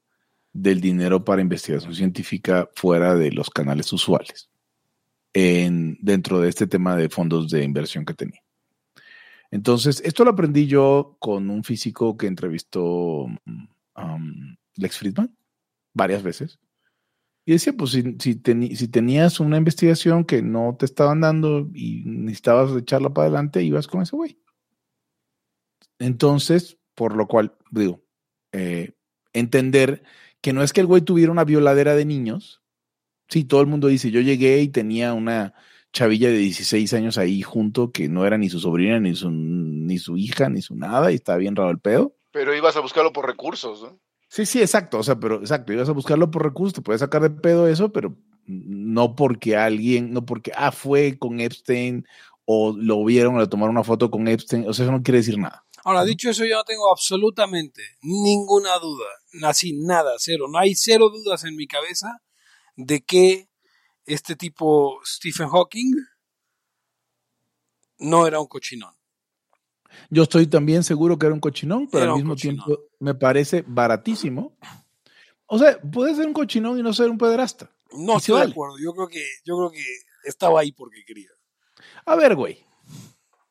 del dinero para investigación científica fuera de los canales usuales, en, dentro de este tema de fondos de inversión que tenía. Entonces, esto lo aprendí yo con un físico que entrevistó um, Lex Friedman varias veces. Y decía, pues si, si, tenías una investigación que no te estaban dando y necesitabas echarla para adelante, ibas con ese güey. Entonces, por lo cual, digo, eh, entender que no es que el güey tuviera una violadera de niños. Sí, todo el mundo dice, yo llegué y tenía una chavilla de 16 años ahí junto que no era ni su sobrina, ni su, ni su hija, ni su nada, y estaba bien raro el pedo. Pero ibas a buscarlo por recursos, ¿no? Sí, sí, exacto. O sea, pero exacto, ibas a buscarlo por recursos, te puedes sacar de pedo eso, pero no porque alguien, no porque, ah, fue con Epstein o lo vieron o le tomaron una foto con Epstein. O sea, eso no quiere decir nada. Ahora, dicho eso, yo no tengo absolutamente ninguna duda, así nada, cero. No hay cero dudas en mi cabeza de que este tipo, Stephen Hawking, no era un cochinón. Yo estoy también seguro que era un cochinón, pero al mismo tiempo me parece baratísimo. O sea, puede ser un cochinón y no ser un pederasta. No estoy de acuerdo. Yo creo que, yo creo que estaba ahí porque quería. A ver, güey.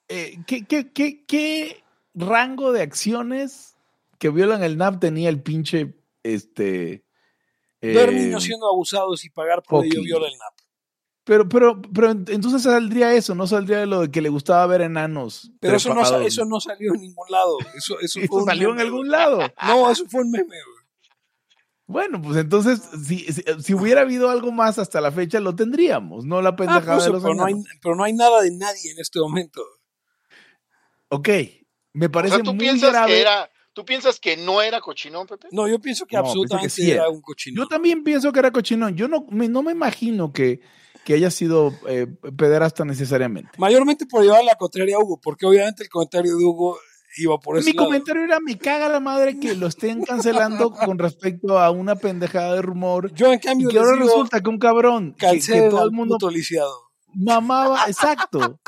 Eh, ¿qué, qué, qué, qué, rango de acciones que violan el NAP tenía el pinche este ver niños eh, siendo abusados y pagar por ello viola el NAP. Pero, pero, pero entonces saldría eso, no saldría de lo de que le gustaba ver enanos. Pero eso no, eso no salió en ningún lado. Eso, eso, salió en algún lado. No, eso fue un meme. Bueno, pues entonces, si, si, hubiera habido algo más hasta la fecha, lo tendríamos, no la pendejada ah, pues, de los pero no, hay, pero no hay nada de nadie en este momento. Ok, me parece ¿tú muy piensas grave. Que era, ¿Tú piensas que no era cochinón, Pepe? No, yo pienso que absolutamente era un cochinón. Yo también pienso que era cochinón. Yo no me, no me imagino que, que haya sido eh, pederasta necesariamente. Mayormente por llevar la contraria a Hugo, porque obviamente el comentario de Hugo iba por ese Mi lado. comentario era, me caga la madre que lo estén cancelando con respecto a una pendejada de rumor. Yo, en Y cambio, que les ahora digo, resulta que un cabrón que, que todo el mundo lisiado. mamaba, exacto.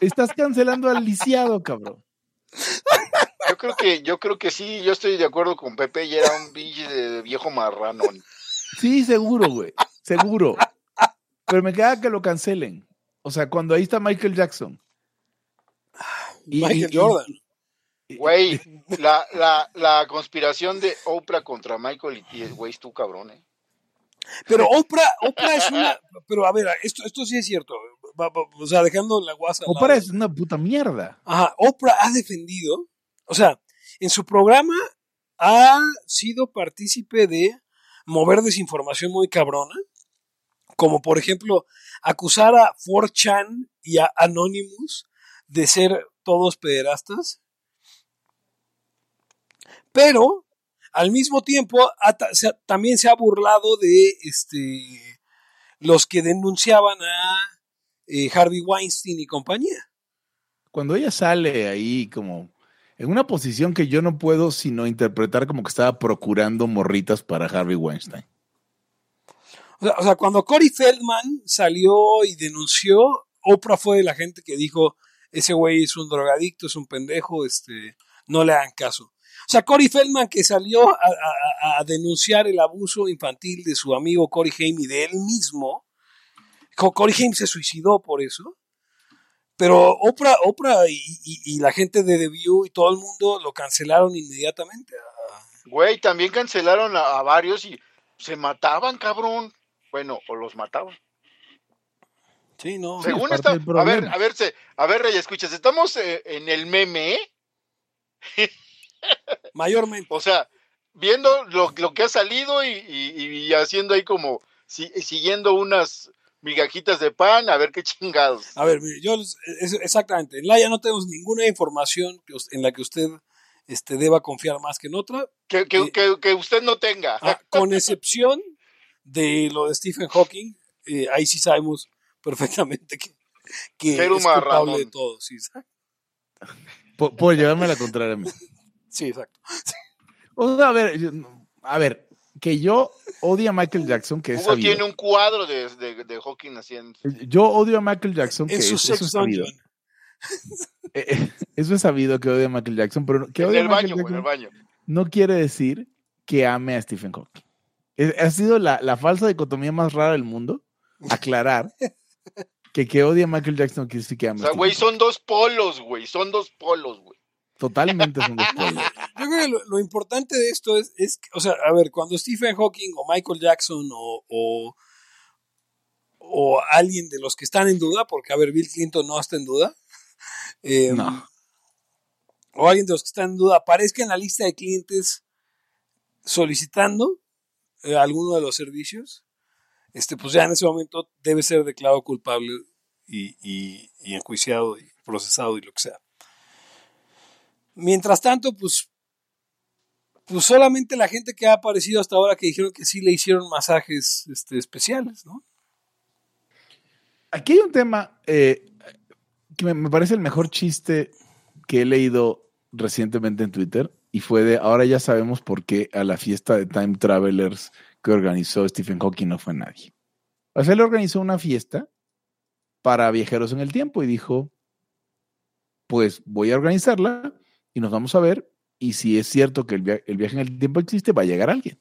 Estás cancelando al lisiado, cabrón. Yo creo que, yo creo que sí, yo estoy de acuerdo con Pepe y era un pinche de viejo marranón. Sí, seguro, güey. Seguro. Pero me caga que lo cancelen. O sea, cuando ahí está Michael Jackson. Y- Michael y- Jordan. Güey, la, la, la conspiración de Oprah contra Michael y güey, es tú cabrón, eh. Pero Oprah, Oprah es una. Pero a ver, esto, esto sí es cierto. O sea, dejando la guasa. Oprah es una puta mierda. Ajá, Oprah ha defendido. O sea, en su programa ha sido partícipe de mover desinformación muy cabrona. Como por ejemplo, acusar a 4chan y a Anonymous de ser todos pederastas. Pero, al mismo tiempo, también se ha burlado de este, los que denunciaban a eh, Harvey Weinstein y compañía. Cuando ella sale ahí como en una posición que yo no puedo sino interpretar como que estaba procurando morritas para Harvey Weinstein. O sea, cuando Corey Feldman salió y denunció, Oprah fue de la gente que dijo, ese güey es un drogadicto, es un pendejo, este, no le hagan caso. O sea, Corey Feldman que salió a, a- a denunciar el abuso infantil de su amigo Corey Haim y de él mismo, Co- Corey Haim se suicidó por eso, pero Oprah, Oprah y, y- y la gente de The View y todo el mundo lo cancelaron inmediatamente. Güey, también cancelaron a, a varios y se mataban, cabrón. Bueno, o los mataban. Sí, no. Es Según del a ver, a ver, a ver, Rey, escuchas, estamos eh, en el meme, ¿eh? Mayormente. o sea, viendo lo, lo que ha salido y, y- y haciendo ahí como, si- siguiendo unas migajitas de pan, a ver qué chingados. A ver, mire, yo es- exactamente, en Laia no tenemos ninguna información que en la que usted este, deba confiar más que en otra, Que, que, Eh, que, que usted no tenga. ah, con excepción de lo de Stephen Hawking, eh, ahí sí sabemos perfectamente que, que es culpable de todo. Sí. Por, por llevarme a la contraria a mí. Sí, exacto. O sea, a ver, yo- a ver, que yo odio a Michael Jackson, que es Hugo sabido. tiene un cuadro de, de, de Hawking haciendo. Yo odio a Michael Jackson, que es, eso es sabido. dungeon. Eh, eh, Eso es sabido que odio a Michael Jackson, pero que En odio a el Michael baño, güey, en el Jackson baño. no quiere decir que ame a Stephen Hawking. Es- ha sido la, la falsa dicotomía más rara del mundo, aclarar que que odia a Michael Jackson quiere decir que ame O sea, güey, son dos polos, güey, son dos polos, güey. Totalmente son dos polos. Yo creo que lo, lo importante de esto es, es o sea, a ver, cuando Stephen Hawking o Michael Jackson o, o, o alguien de los que están en duda, porque a ver, Bill Clinton no está en duda, eh, No. o alguien de los que están en duda aparezca en la lista de clientes solicitando eh, alguno de los servicios, este, pues ya en ese momento debe ser declarado culpable y, y- y enjuiciado y procesado y lo que sea. Mientras tanto, pues, pues solamente la gente que ha aparecido hasta ahora que dijeron que sí le hicieron masajes este, especiales, ¿no? Aquí hay un tema eh, que me, parece el mejor chiste que he leído recientemente en Twitter y fue de ahora ya sabemos por qué a la fiesta de Time Travelers que organizó Stephen Hawking no fue nadie. O sea, él organizó una fiesta para viajeros en el tiempo y dijo, pues voy a organizarla y nos vamos a ver y si es cierto que el, via- el viaje en el tiempo existe, va a llegar alguien.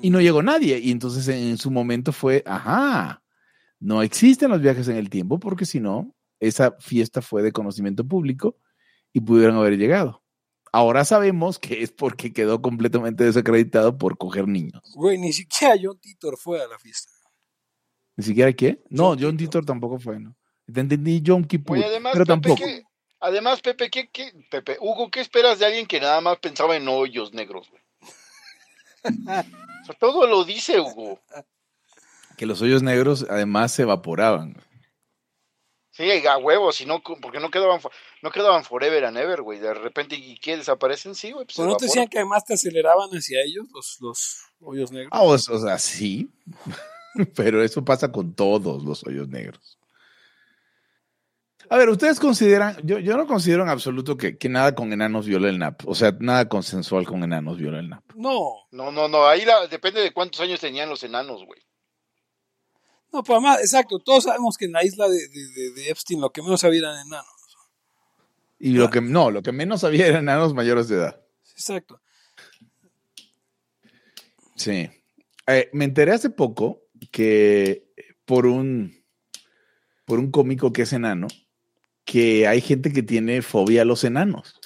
Y no llegó nadie. Y entonces en su momento fue, ajá, no existen los viajes en el tiempo porque si no, esa fiesta fue de conocimiento público y pudieron haber llegado. Ahora sabemos que es porque quedó completamente desacreditado por coger niños. Güey, ni siquiera John Titor fue a la fiesta. ¿Ni siquiera qué? No, John John Titor. Titor tampoco fue, ¿no? Te entendí John Kippur, además, pero tampoco. ¿qué- además, Pepe, ¿qué, qué, Pepe, Hugo, ¿qué esperas de alguien que nada más pensaba en hoyos negros, güey? O sea, todo lo dice Hugo. Que los hoyos negros además se evaporaban. Sí, a huevos, si no, porque no quedaban, no quedaban forever and ever, güey. De repente, ¿y qué? ¿Desaparecen? Sí, güey. Pues se Pero no te decían que además te aceleraban hacia ellos los, los hoyos negros. Ah, o, o sea, sí, pero eso pasa con todos los hoyos negros. A ver, ustedes consideran, yo, yo no considero en absoluto que, que nada con enanos viola el NAP. O sea, nada consensual con enanos viola el NAP. No, No, no, no, ahí la- depende de cuántos años tenían los enanos, güey. no, pero además, exacto, todos sabemos que en la isla de, de, de- de Epstein lo que menos había eran enanos. Y lo que no, lo que menos había eran enanos mayores de edad. Exacto. Sí. Eh, me enteré hace poco que por un por un cómico que es enano, que hay gente que tiene fobia a los enanos.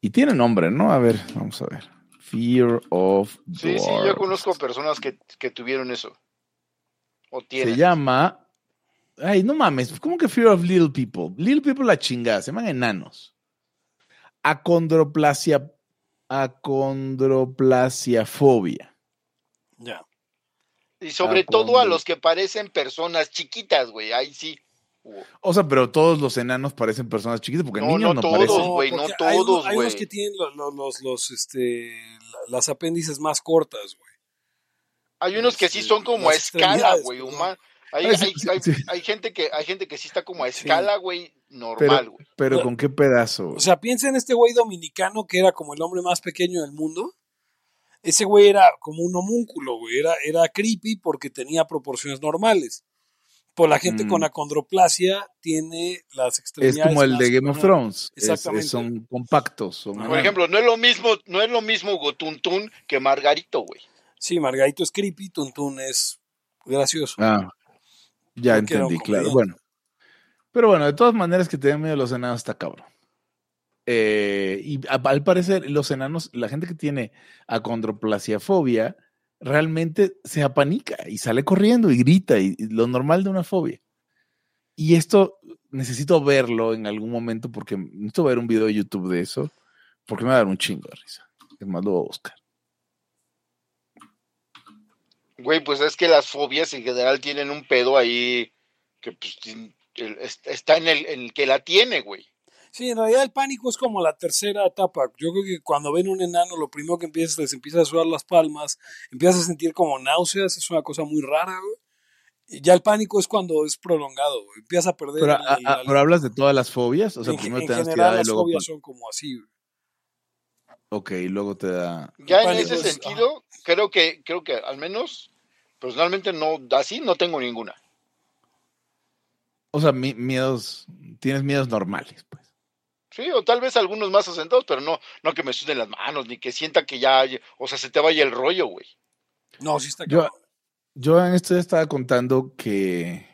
Y tiene nombre, ¿no? A ver, vamos a ver. Fear of Sí, sí, yo conozco personas que, que tuvieron eso. O tienen. Se llama. Ay, no mames, ¿cómo que Fear of Little People? Little People la chingada, se llaman enanos. Acondroplasia. Acondroplasiafobia. Ya. Y sobre todo a los que parecen personas chiquitas, güey. Ahí sí. O sea, pero todos los enanos parecen personas chiquitas porque No, niños no no, todos, parecen. güey, no porque hay unos- todos, Hay unos güey. que tienen lo- lo- los, los, este, la- las apéndices más cortas, güey. Hay unos que sí son como a escala, güey. Hay, sí, hay- sí, hay- sí. hay gente que hay gente que sí está como a escala, güey, normal, Pero, güey. pero con qué pedazo. O sea, piensa en este güey dominicano que era como el hombre más pequeño del mundo. Ese güey era como un homúnculo, güey. Era, era creepy porque tenía proporciones normales. Pues la gente Mm. con acondroplasia tiene las es extremidades. como el de Game of. Thrones. Es- Exactamente. es- son compactos. Son Por Por ejemplo, no es lo mismo, no es lo mismo Gotuntún que Margarito, güey. Sí, Margarito es creepy, Tuntún es gracioso. Ah, ya entendí, claro. Bueno. Pero bueno, de todas maneras que te den miedo los enanos está cabrón. Eh, y al parecer, los enanos, la gente que tiene acondroplasiafobia, realmente se apanica y sale corriendo y grita, y, lo normal de una fobia. Y esto necesito verlo en algún momento porque necesito ver un video de YouTube de eso, porque me va a dar un chingo de risa. Es más, lo voy a buscar. Güey, pues es que las fobias en general tienen un pedo ahí que pues, está en el que la tiene, güey. Sí, en realidad el pánico es como la tercera etapa. Yo creo que cuando ven un enano, lo primero que empieza les empieza a sudar las palmas, empiezas a sentir como náuseas, es una cosa muy rara, güey. Y ya el pánico es cuando es prolongado, güey. Empiezas a perder Pero, el- a- a- la- pero hablas de todas las fobias, o sea, en, primero en te da general ansiedad y las luego... fobias son como así, güey. Ok, y luego te da... Ya en ese es- sentido, creo que, creo que al menos, personalmente no, así no tengo ninguna. O sea, mi- miedos, tienes miedos normales, pues. Sí, o tal vez algunos más asentados, pero no, no que me suden las manos, ni que sienta que ya, o sea, se te vaya el rollo, güey. No, sí está Yo, yo en esto ya estaba contando que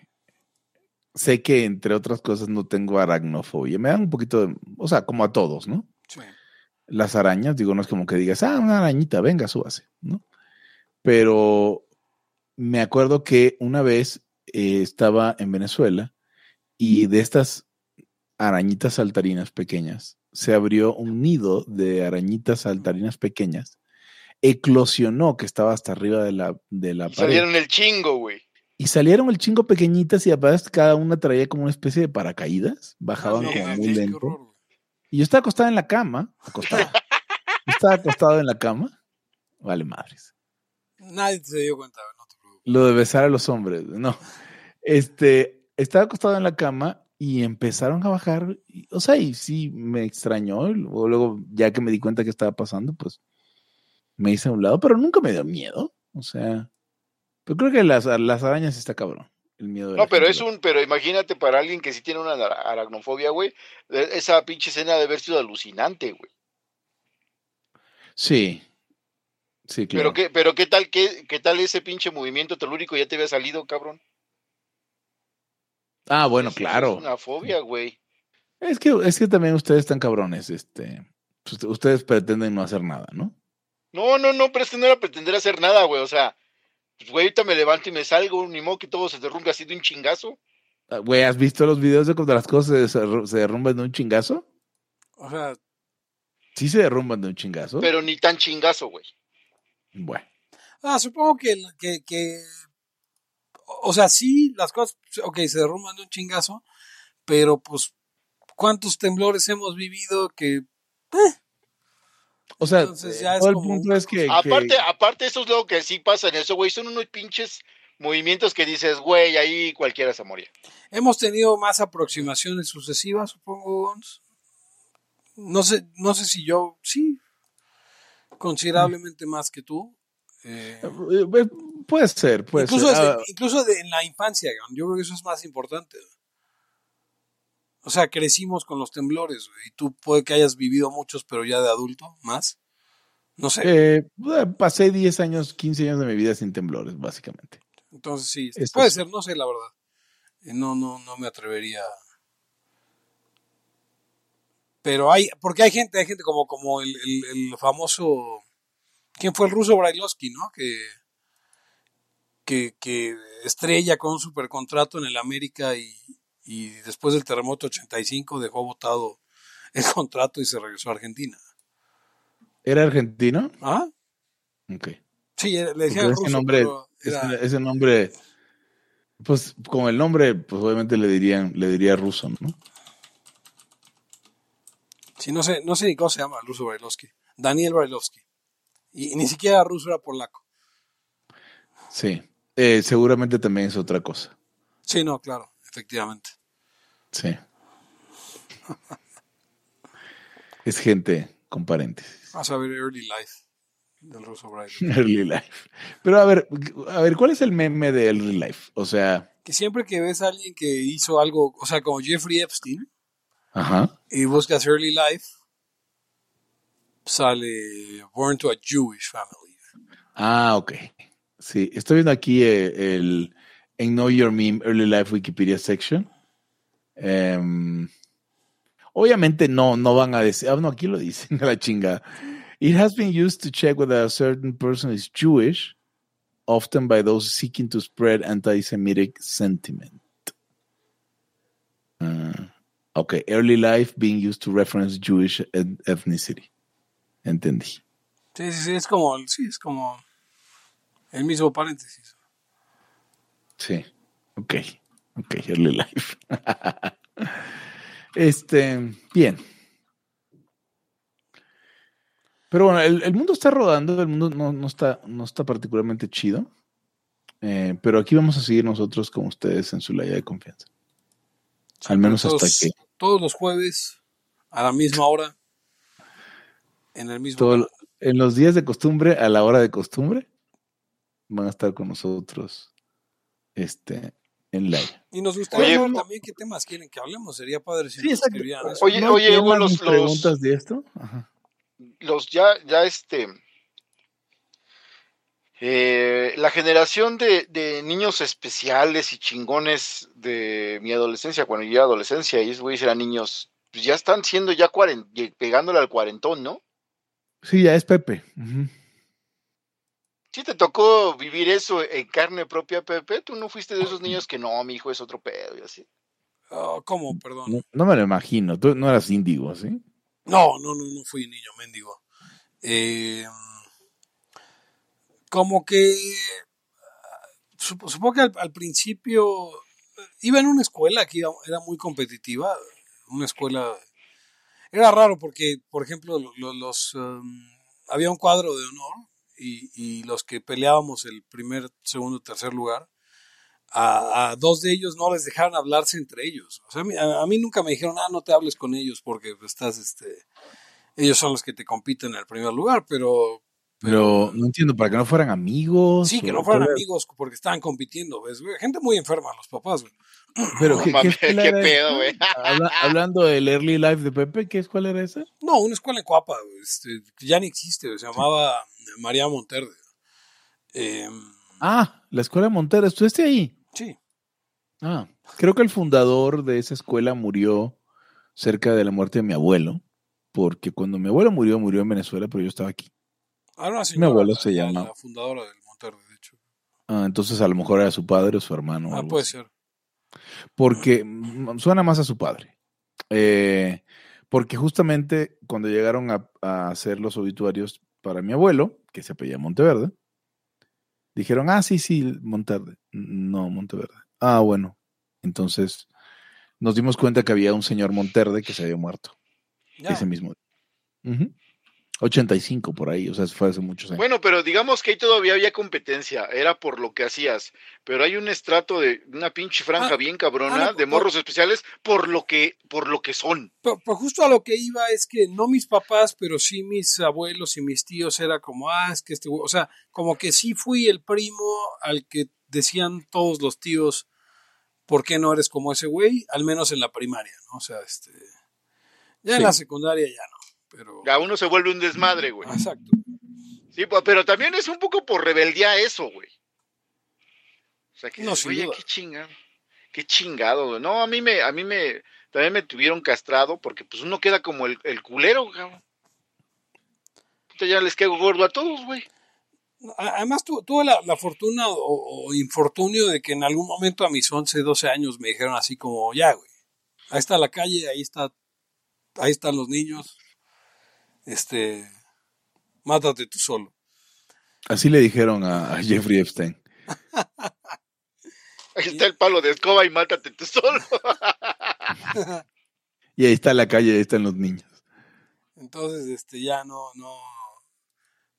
sé que entre otras cosas no tengo aracnofobia. Me dan un poquito de, o sea, como a todos, ¿no? Sí. Las arañas, digo, no es como que digas, ah, una arañita, venga, súbase, ¿no? Pero me acuerdo que una vez eh, estaba en Venezuela y de estas arañitas saltarinas pequeñas se abrió un nido de arañitas saltarinas pequeñas, eclosionó que estaba hasta arriba de la, de la Y pared. salieron el chingo, güey. Y salieron el chingo pequeñitas y aparte cada una traía como una especie de paracaídas, bajaban No, como muy qué lento. Y yo estaba acostado en la cama, acostado. Yo estaba acostado en la cama. Vale, madres. Nadie se dio cuenta, no te preocupes. Lo de besar a los hombres, no. Este, estaba acostado en la cama y empezaron a bajar. y- o sea, y sí me extrañó. Luego, luego, ya que me di cuenta que estaba pasando, pues me hice a un lado, pero nunca me dio miedo. O sea, pero creo que las, las arañas está cabrón. El miedo de No, pero gente. es un, pero imagínate para alguien que sí tiene una ara- aracnofobia, güey, e- esa pinche escena de haber sido alucinante, güey. Sí. Sí, claro. Pero qué, pero qué tal, qué, qué tal ese pinche movimiento telúrico ya te había salido, cabrón. Ah, bueno, claro. Es una fobia, güey. Es que, es que también ustedes están cabrones, este. pues, ustedes pretenden no hacer nada, ¿no? No, no, no, pero es que no era pretender hacer nada, güey. O sea, pues, güey, ahorita me levanto y me salgo, ni modo que todo se derrumbe así de un chingazo. Ah, Güey, ¿has visto los videos de cuando las cosas se, se derrumban de un chingazo? O sea, Sí se derrumban de un chingazo. Pero ni tan chingazo, güey. Bueno. ah, supongo que, que, que, o sea, sí, las cosas, ok, se derrumban de un chingazo, pero pues, ¿cuántos temblores hemos vivido que O sea, Entonces eh, es todo el como punto es que, Aparte, que- aparte, eso es lo que sí pasa en eso, güey. Son unos pinches movimientos que dices, güey, ahí cualquiera se moría. Hemos tenido más aproximaciones sucesivas, supongo. No sé, no sé si yo, sí, considerablemente más que tú. Eh, Eh, Puede ser, puede incluso ser. desde- Ah, incluso de- en la infancia, yo creo que eso es más importante. O sea, crecimos con los temblores, güey, y tú puede que hayas vivido muchos, pero ya de adulto, más. No sé. eh, pasé 10 años, 15 años de mi vida sin temblores, básicamente. Entonces sí, puede sí. ser, no sé la verdad. Eh, No, no, no me atrevería. Pero hay, porque hay gente, hay gente como, como el, el- el famoso, ¿quién fue el ruso Brailovsky, no? Que, que, que estrella con un supercontrato en el América y, y después del terremoto 85 dejó votado el contrato y se regresó a Argentina. ¿Era argentino? ¿Ah? Ok. Sí, le decían ese ruso, nombre, era- ese, ese nombre, pues con el nombre, pues obviamente le dirían, le diría ruso, ¿no? Sí, no sé, no sé ni cómo se llama el ruso Brailovsky. Daniel Brailovsky. Y, y ni siquiera ruso era polaco. Sí. Eh, seguramente también es otra cosa. Sí, no, claro, efectivamente. Sí. es gente con paréntesis. Vas a ver Early Life del ruso Brailovsky. Early Life. Pero a ver, a ver, ¿cuál es el meme de Early Life? O sea, Que siempre que ves a alguien que hizo algo, o sea, como Jeffrey Epstein, ajá. y buscas Early Life, sale Born to a Jewish Family. Ah, ok. Sí, estoy viendo aquí eh, el en Know Your Meme Early Life Wikipedia section. Em, obviamente no, no van a decir, ah, no, aquí lo dicen, a la chingada. It has been used to check whether a certain person is Jewish, often by those seeking to spread anti-Semitic sentiment. Ah, ok, early life being used to reference Jewish eth- ethnicity. Entendí. Sí, sí, sí, es como, sí, es como el mismo paréntesis. Sí, ok, ok, early life. este, bien. Pero bueno, el, el mundo está rodando, el mundo no, no está, no está particularmente chido. eh, pero aquí vamos a seguir nosotros con ustedes en su laya de confianza. Al menos todos, hasta que Todos los jueves, a la misma hora, en el mismo todo, en los días de costumbre, a la hora de costumbre, van a estar con nosotros este, en laya. Y nos gustaría Oye, también qué temas quieren que hablemos. Sería padre si Sí, nos exacto. escribieran eso. Oye, ¿No oye, Hugo, los- preguntas de esto? Ajá. los ya, ya este, eh, la generación de, de niños especiales y chingones de mi adolescencia, cuando yo era adolescencia, y esos güeyes eran niños, pues ya están siendo ya cuaren, pegándole al cuarentón, ¿no? Sí, ya es Pepe. Ujú. ¿Sí te tocó vivir eso en carne propia, Pepe? ¿Tú no fuiste de esos niños que no, mi hijo es otro pedo y así? Ah, ¿Cómo? Perdón. No, no me lo imagino. Tú no eras índigo, ¿sí? No, no, no, no fui niño mendigo. Eh, como que sup- supongo que al, al principio iba en una escuela que iba- era muy competitiva, una escuela era raro porque, por ejemplo, lo- lo- los um, había un cuadro de honor y, y los que peleábamos el primer, segundo, tercer lugar. A, dos de ellos no les dejaron hablarse entre ellos. O sea, a mí, a- a mí nunca me dijeron, ah, no te hables con ellos porque estás, este, ellos son los que te compiten en el primer lugar, pero Pero no entiendo, para que no fueran amigos. sí, que no fueran amigos porque estaban compitiendo, ¿ves? Gente muy enferma, los papás, güey. Pero, No ¿qué, qué pedo, güey. Habla- hablando del Early Life de Pepe, ¿qué escuela era esa? No, una escuela en este, que ya ni existe, se llamaba María Monterde. Eh, Ah, la escuela Montero. ¿Estuviste ahí? sí, Ah, creo que el fundador de esa escuela murió cerca de la muerte de mi abuelo, porque cuando mi abuelo murió, murió en Venezuela, pero yo estaba aquí. Ahora una señora, abuelo la- se la- llama- La fundadora del Monterde, de hecho. Ah, entonces a lo mejor era su padre o su hermano. Ah, puede así. ser. porque suena más a su padre. Eh, porque justamente cuando llegaron a, a hacer los obituarios para mi abuelo, que se apellía Monteverde, dijeron, ah, sí, sí, Monteverde. No, Monteverde. Ah, bueno. Entonces nos dimos cuenta que había un señor Monterde que se había muerto Ya. ese mismo día. Ujú. 85 por ahí, o sea, fue hace muchos años. Bueno, pero digamos que ahí todavía había competencia, era por lo que hacías, pero hay un estrato de una pinche franja Ah, bien cabrona ah, no, de morros especiales por lo que por lo que son. Pero, pero justo a lo que iba es que no mis papás, pero sí mis abuelos y mis tíos era como, ah, es que este güey, o sea, como que sí fui el primo al que decían todos los tíos, ¿por qué no eres como ese güey? Al menos en la primaria, ¿no? O sea, este, ya en la secundaria ya no, pero... Ya uno se vuelve un desmadre, güey. Exacto. Sí, pues, pero también es un poco por rebeldía eso, güey. O sea, que No, dices, oye, qué chingado. Qué chingado, güey. No, a mí me, a mí me, también me tuvieron castrado porque pues uno queda como el, el culero, cabrón. Puta, ya les quedo gordo a todos, güey. Además tu- tuve la, la fortuna o, o infortunio de que en algún momento a mis 11, 12 años me dijeron así como, ya, güey, ahí está la calle, ahí está, ahí están los niños, este, mátate tú solo. Así le dijeron a, a Jeffrey Epstein. Ahí está el palo de escoba y mátate tú solo. Y ahí está la calle, ahí están los niños. Entonces, este, ya no, no,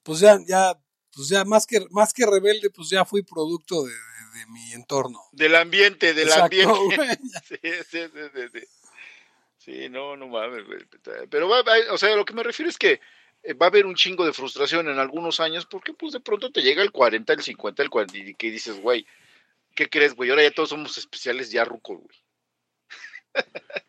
pues ya, ya, pues ya más que, más que rebelde, pues ya fui producto de, de- de mi entorno. Del ambiente, del Exacto, ambiente. güey. Sí, sí, sí, sí, no, no mames. Pero, va, o sea, lo que me refiero es que eh, va a haber un chingo de frustración en algunos años porque, pues, de pronto te llega el 40, el 50, el 40 y que dices, güey, ¿qué crees, güey? Ahora ya todos somos especiales ya rucos, güey.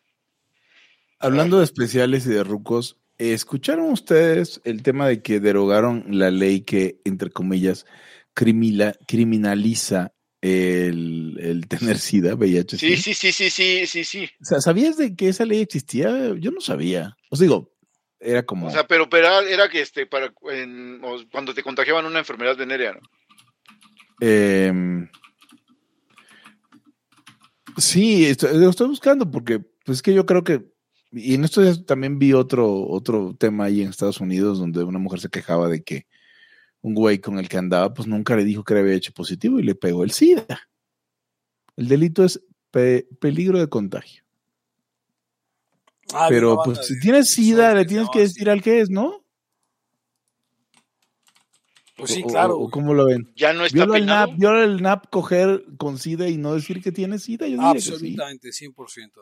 Hablando de especiales y de rucos, ¿escucharon ustedes el tema de que derogaron la ley que, entre comillas, criminaliza el, el tener SIDA, VIH? Sí, sí, sí, sí, sí, sí, sí. O sea, ¿sabías de que esa ley existía? Yo no sabía. Os digo, era como... O sea, pero, pero era- que este, para en- cuando te contagiaban una enfermedad venérea, ¿no? Em, sí, estoy, lo estoy buscando porque pues es que yo creo que, y en días también vi otro, otro tema ahí en Estados Unidos donde una mujer se quejaba de que un güey con el que andaba pues nunca le dijo que le había hecho positivo y le pegó el SIDA. El delito es pe- peligro de contagio. Ah, Pero pues si tienes SIDA le tienes que decir al que es, ¿no? Pues sí, O- o- claro. o güey. ¿Cómo lo ven? Ya no está ¿Viola el. NAP, ¿Viola el NAP coger con SIDA y no decir que tiene SIDA? Yo diría que sí. Absolutamente, 100%.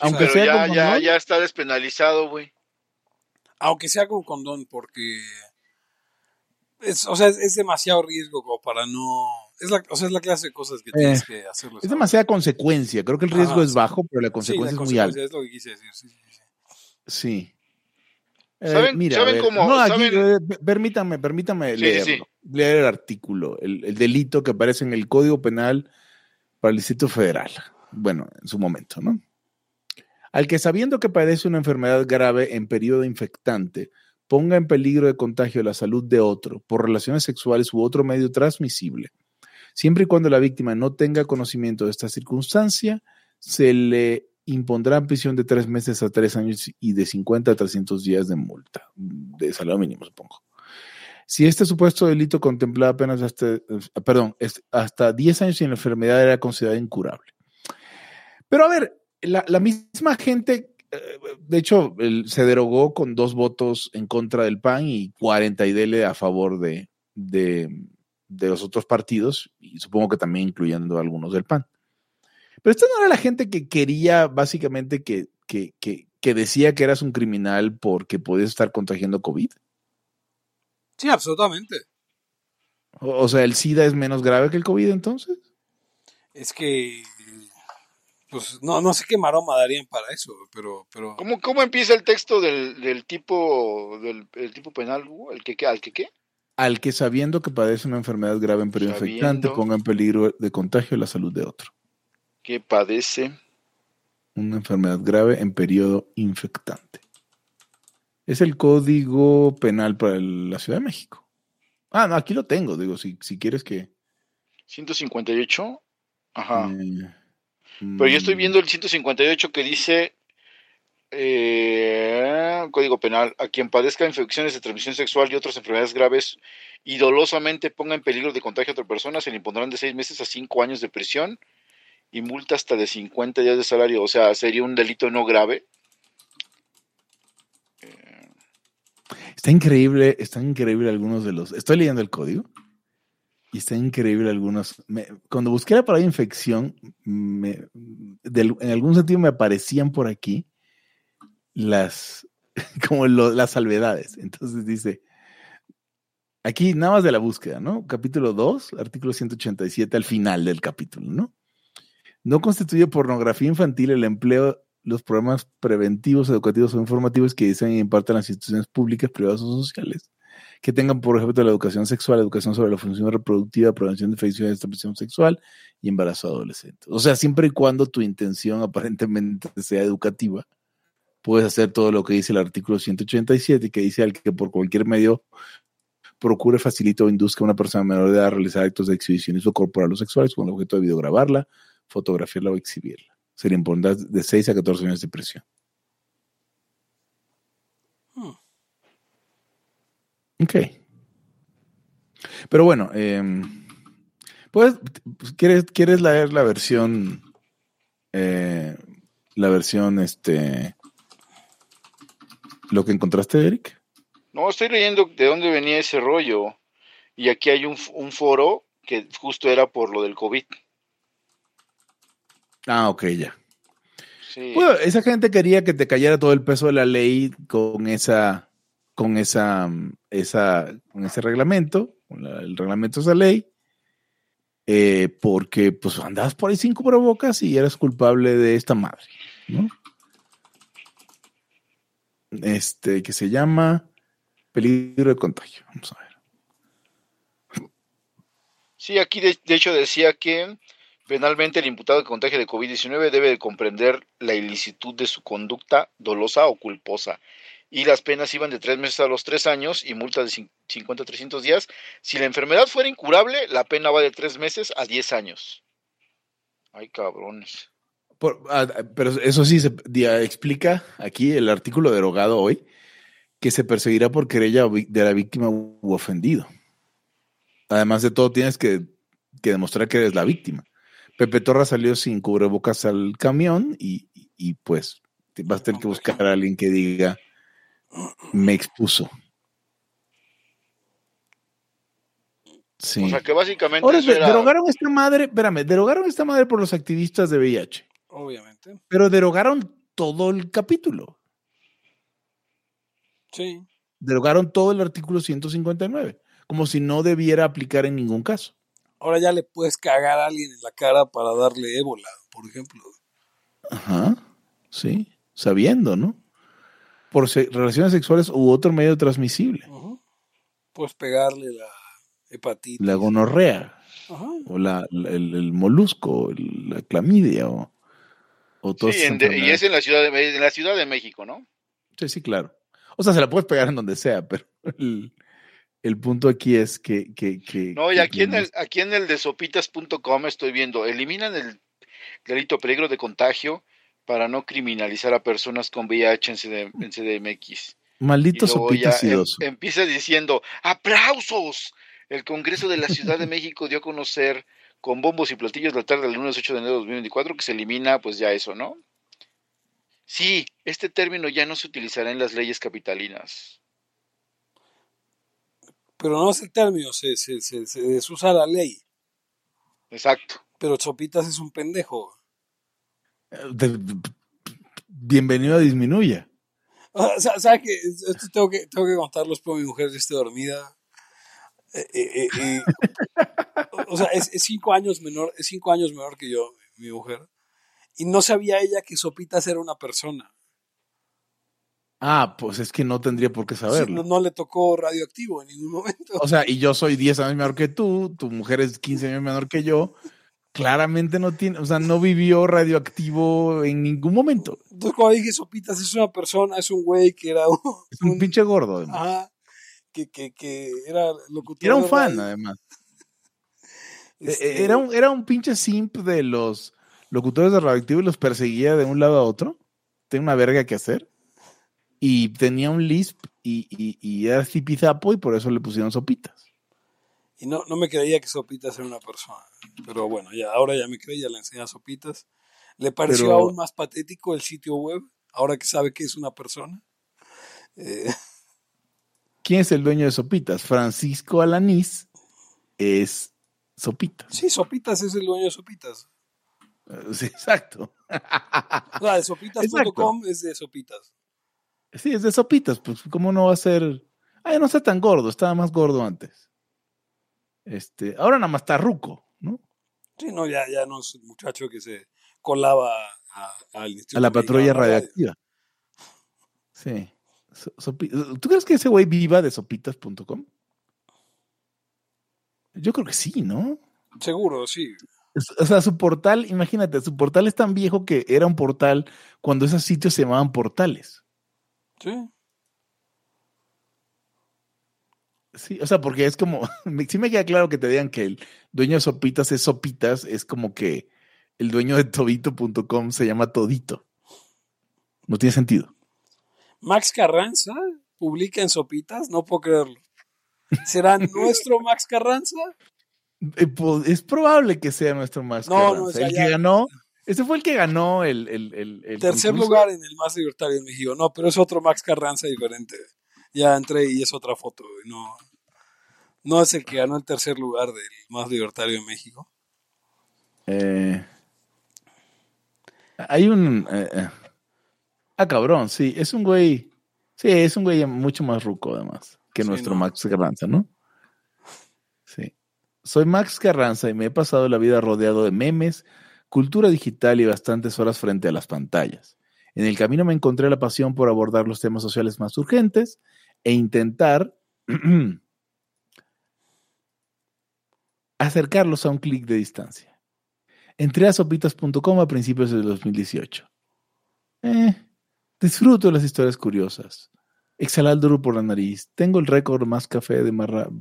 Aunque Pero sea ya, con ya, condón. ya está despenalizado, güey. Aunque sea con condón, porque es, o sea, es, es demasiado riesgo como para no. Es la, o sea, es la clase de cosas que tienes que hacerlo. Es demasiada consecuencia. Creo que el riesgo Ajá, es sí. bajo, pero la Sí, la consecuencia es muy alta. Es lo que quise decir. Sí, sí, sí. Sí. Eh, ¿Saben- mira, saben a ver, cómo- no, aquí, saben- eh, permítame, permítame sí. leer el artículo, el, el delito que aparece en el Código Penal para el Distrito Federal. Bueno, en su momento, ¿no? Al que sabiendo que padece una enfermedad grave en periodo infectante, ponga en peligro de contagio la salud de otro por relaciones sexuales u otro medio transmisible, siempre y cuando la víctima no tenga conocimiento de esta circunstancia, se le impondrá prisión de tres meses a tres años y de 50 a 300 días de multa, de salario mínimo, supongo. Si este supuesto delito contemplaba apenas hasta, eh, perdón, hasta 10 años sin enfermedad era considerada incurable. Pero a ver, la, la misma gente, de hecho, el- se derogó con dos votos en contra del PAN y 40 y dele a favor de, de, de los otros partidos, y supongo que también incluyendo algunos del PAN. Pero esta no era la gente que quería básicamente que, que, que, que decía que eras un criminal porque podías estar contagiando COVID. Sí, absolutamente. O, o sea, ¿el SIDA es menos grave que el COVID entonces? Es que. Pues no, no sé qué maroma darían para eso, pero. pero ¿Cómo, cómo empieza el texto del, del tipo del el tipo penal, Hugo? ¿El que, qué- al que qué? Al que sabiendo que padece una enfermedad grave en periodo Sabiendo. infectante ponga en peligro de contagio la salud de otro. Que padece. Una enfermedad grave en periodo infectante. Es el código penal para el- la Ciudad de México. Ah, no, aquí lo tengo, digo, si, si quieres que... 158. Ajá. eh, Pero yo estoy viendo el 158 que dice eh, Código Penal, a quien padezca infecciones de transmisión sexual y otras enfermedades graves y dolosamente ponga en peligro de contagio a otra persona, se le impondrán de seis meses a cinco años de prisión y multa hasta de 50 días de salario. O sea, sería un delito no grave. Está increíble, están increíble algunos de los. Estoy leyendo el código y está increíble algunos. cuando busqué la palabra infección, en algún sentido me aparecían por aquí las, como las salvedades. Entonces dice, aquí nada más de la búsqueda, ¿no? Capítulo 2, artículo 187, al final del capítulo, ¿no? No constituye pornografía infantil el empleo los programas preventivos, educativos o informativos que diseñan y imparten las instituciones públicas, privadas o sociales, que tengan por ejemplo la educación sexual, educación sobre la función reproductiva, prevención de infecciones de transmisión sexual y embarazo adolescente. O sea, siempre y cuando tu intención aparentemente sea educativa, puedes hacer todo lo que dice el artículo 187, que dice al que por cualquier medio procure, facilite o induzca a una persona menor de edad a realizar actos de exhibicionismo corporal o sexuales con el objeto de videograbarla, fotografiarla o exhibirla. Sería impondrá de 6 a 14 años de prisión. Ok. Pero bueno, eh, pues, ¿quieres, ¿quieres leer la versión, eh, la versión, este, lo que encontraste, Eric? No, estoy leyendo de dónde venía ese rollo. Y aquí hay un, un foro que justo era por lo del COVID. Ah, ok, ya. Sí. Bueno, esa gente quería que te cayera todo el peso de la ley con esa, con esa, esa, con ese reglamento, el reglamento de esa ley, eh, porque pues andabas por ahí sin cubrebocas y eras culpable de esta madre, ¿no? Este, que se llama peligro de contagio. Vamos a ver. Sí, aquí de, de hecho decía que penalmente el imputado de contagio de COVID-19 debe de comprender la ilicitud de su conducta dolosa o culposa. Y las penas iban de tres meses a los tres años y multa de cin- 50 a 300 días. Si la enfermedad fuera incurable, la pena va de tres meses a 10 años. Ay, cabrones. Por- ah, pero eso sí se explica aquí el artículo derogado hoy que se perseguirá por querella de la víctima u ofendido. Además de todo, tienes que, que demostrar que eres la víctima. Pepe Torra salió sin cubrebocas al camión y, y- y, pues vas a tener que buscar a alguien que diga me expuso. Sí. O sea que básicamente Ahora, era- derogaron esta madre, espérame, derogaron esta madre por los activistas de VIH. Obviamente. Pero derogaron todo el capítulo. Sí. Derogaron todo el artículo 159, como si no debiera aplicar en ningún caso. Ahora ya le puedes cagar a alguien en la cara para darle ébola, por ejemplo. Ajá, sí, sabiendo, ¿no? Por se- relaciones sexuales u otro medio transmisible. Ujú. Puedes pegarle la hepatitis. La gonorrea, o la, la- el, el molusco, el- la clamidia, o, Sí, esas en de- y es en la ciudad de, en la ciudad de México, ¿no? Sí, sí, claro. O sea, se la puedes pegar en donde sea, pero el, el punto aquí es que... que, que No, y que aquí en el, aquí en el de sopitas.com estoy viendo, eliminan el delito peligro de contagio para no criminalizar a personas con VIH en, CD en CDMX. Y Maldito luego sopita ya em- empieza diciendo, ¡aplausos! El Congreso de la Ciudad de México dio a conocer con bombos y platillos la tarde del lunes 8 de enero de 2024 que se elimina pues ya eso, ¿no? Sí, este término ya no se utilizará en las leyes capitalinas. Pero no es el término, se, se, se, se desusa la ley. Exacto. Pero Chopitas es un pendejo. Bienvenido a Disminuya. O sea, ¿sabes qué? Esto tengo que, tengo que contarlos, pero mi mujer ya esté dormida. Eh, eh, eh, o sea, es, es cinco años menor, es cinco años menor que yo, mi mujer. Y no sabía ella que Sopitas era una persona. Ah, pues es que no tendría por qué Sí, saberlo. no, no le tocó radioactivo en ningún momento. O sea, y yo soy 10 años menor que tú, tu mujer es 15 años menor que yo. Claramente no tiene, o sea, no vivió radioactivo en ningún momento. Entonces, cuando dije Sopitas es una persona, es un güey que era un, Es un pinche gordo, además. ajá, que, que, que era locutor. Era un fan, además. Este, Era un, era un pinche simp de los locutores de radioactivo y los perseguía de un lado a otro. Tenía una verga que hacer. Y tenía un lisp y, y, y era zipizapo y por eso le pusieron sopitas. Y no, no me creía que Sopitas era una persona. Pero bueno, ya, ahora ya me creía, le enseñé a Sopitas. Le pareció Pero- aún más patético el sitio web, ahora que sabe que es una persona. Eh, ¿Quién es el dueño de Sopitas? Francisco Alanís es Sopitas. Sí, Sopitas es el dueño de Sopitas. Eh, Sí, exacto. O sea, de sopitas.com es de Sopitas. Sí, es de Sopitas. Pues, ¿cómo no va a ser? Ay, no está tan gordo, estaba más gordo antes. Este, ahora nada más está ruco, ¿no? Sí, no, ya, ya no es el muchacho que se colaba a, al Instituto A la patrulla radiactiva. Sí. So- sopi- ¿Tú crees que ese güey viva de sopitas.com? Yo creo que sí, ¿no? Seguro, sí. O sea, su portal, imagínate, su portal es tan viejo que era un portal cuando esos sitios se llamaban portales. Sí. Sí, o sea, porque es como, sí me queda claro que te digan que el dueño de Sopitas es Sopitas, es como que el dueño de todito.com se llama Todito. No tiene sentido. Max Carranza publica en Sopitas, no puedo creerlo. ¿Será nuestro Max Carranza? Eh, Es probable que sea nuestro más No, no, Carranza. o sea, el que ganó, ese fue el que ganó el, el, el- el Tercer concurso. lugar en el más libertario en México. No, pero es otro Max Carranza diferente. Ya entré y es otra foto. güey. No, no es el que ganó el tercer lugar del más libertario en México. Eh, hay un. eh, eh. Ah, cabrón, sí, es un güey. Sí, es un güey mucho más ruco, además, que Sí, nuestro ¿no? Max Carranza, ¿no? Sí. Soy Max Carranza y me he pasado la vida rodeado de memes, cultura digital y bastantes horas frente a las pantallas. En el camino me encontré la pasión por abordar los temas sociales más urgentes e intentar acercarlos a un clic de distancia. Entré a sopitas.com a principios del 2018. Eh, disfruto de las historias curiosas. Exhalar duro por la nariz. Tengo el récord más café de marra...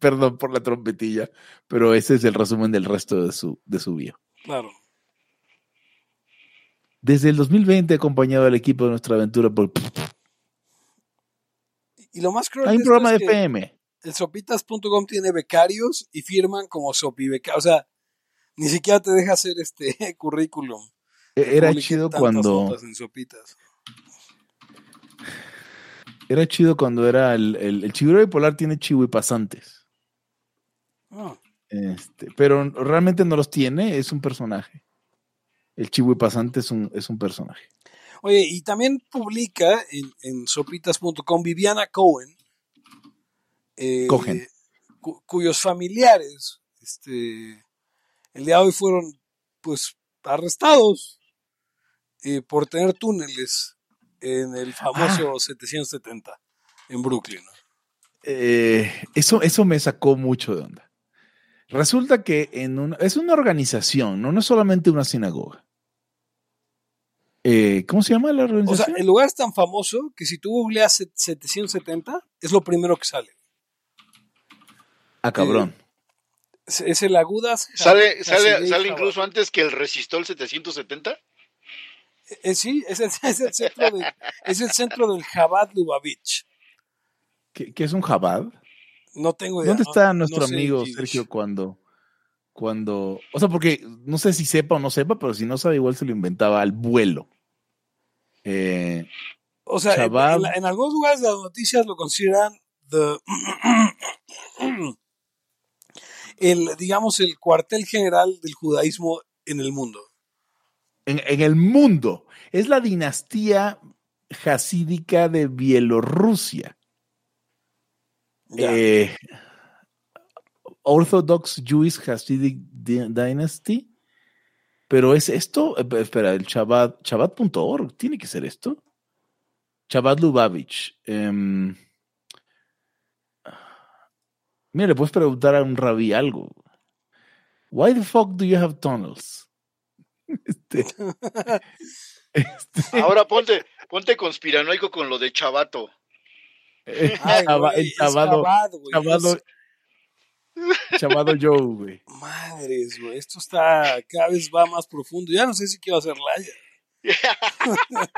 Perdón por la trompetilla, pero ese es el resumen del resto de su, de su bio. Claro. Desde el 2020 he acompañado al equipo de nuestra aventura por... Y lo más cruel Hay un programa de que FM. el sopitas.com tiene becarios y firman como sopibeca. O sea, ni siquiera te deja hacer este currículum. E- Era chido cuando... en sopitas. Era chido cuando era el, el, el chiguro bipolar tiene chihuipasantes. Ah, Este, pero realmente no los tiene, es un personaje. El chihuipasante es un, es un personaje. Oye, y también publica en, en sopitas.com Viviana Cohen, eh, Cohen. cu- cuyos familiares este, el día de hoy fueron pues arrestados eh, por tener túneles en el famoso 770 en Brooklyn. Eh, eso, eso me sacó mucho de onda. Resulta que en una, es una organización, ¿no? no es solamente una sinagoga. Eh, ¿Cómo se llama la O sea, organización? el lugar es tan famoso que si tú googleas set- 770 es lo primero que sale. ah, cabrón. Es, es el Agudas. ¿Sale, sale, Hasidei sale incluso antes que el Resistol 770? Eh, sí, es el, es el centro, de- es el centro del Chabad Lubavitch. ¿Qué, qué es un Jabad? No tengo idea. ¿Dónde está no nuestro sé amigo. Sergio cuando, cuando, o sea, porque no sé si sepa o no sepa, pero si no sabe igual se lo inventaba al vuelo. Eh, O sea, en, algunos lugares de las noticias lo consideran the- el, digamos, el cuartel general del judaísmo en el mundo. en, en el mundo. Es la dinastía hasídica de Bielorrusia. Eh, Orthodox Jewish Hasidic Di- Dynasty. Pero es esto, Eh, espera, el Chabad, Chabad.org, tiene que ser esto. Chabad Lubavitch. em, mira, le puedes preguntar a un rabí algo. Why the fuck do you have tunnels? Este, este, Ahora ponte, ponte conspiranoico con lo de Chavato. eh, Ay, el chavado Joe, güey. Madres, güey. Esto está cada vez va más profundo. Ya no sé si quiero hacer laya.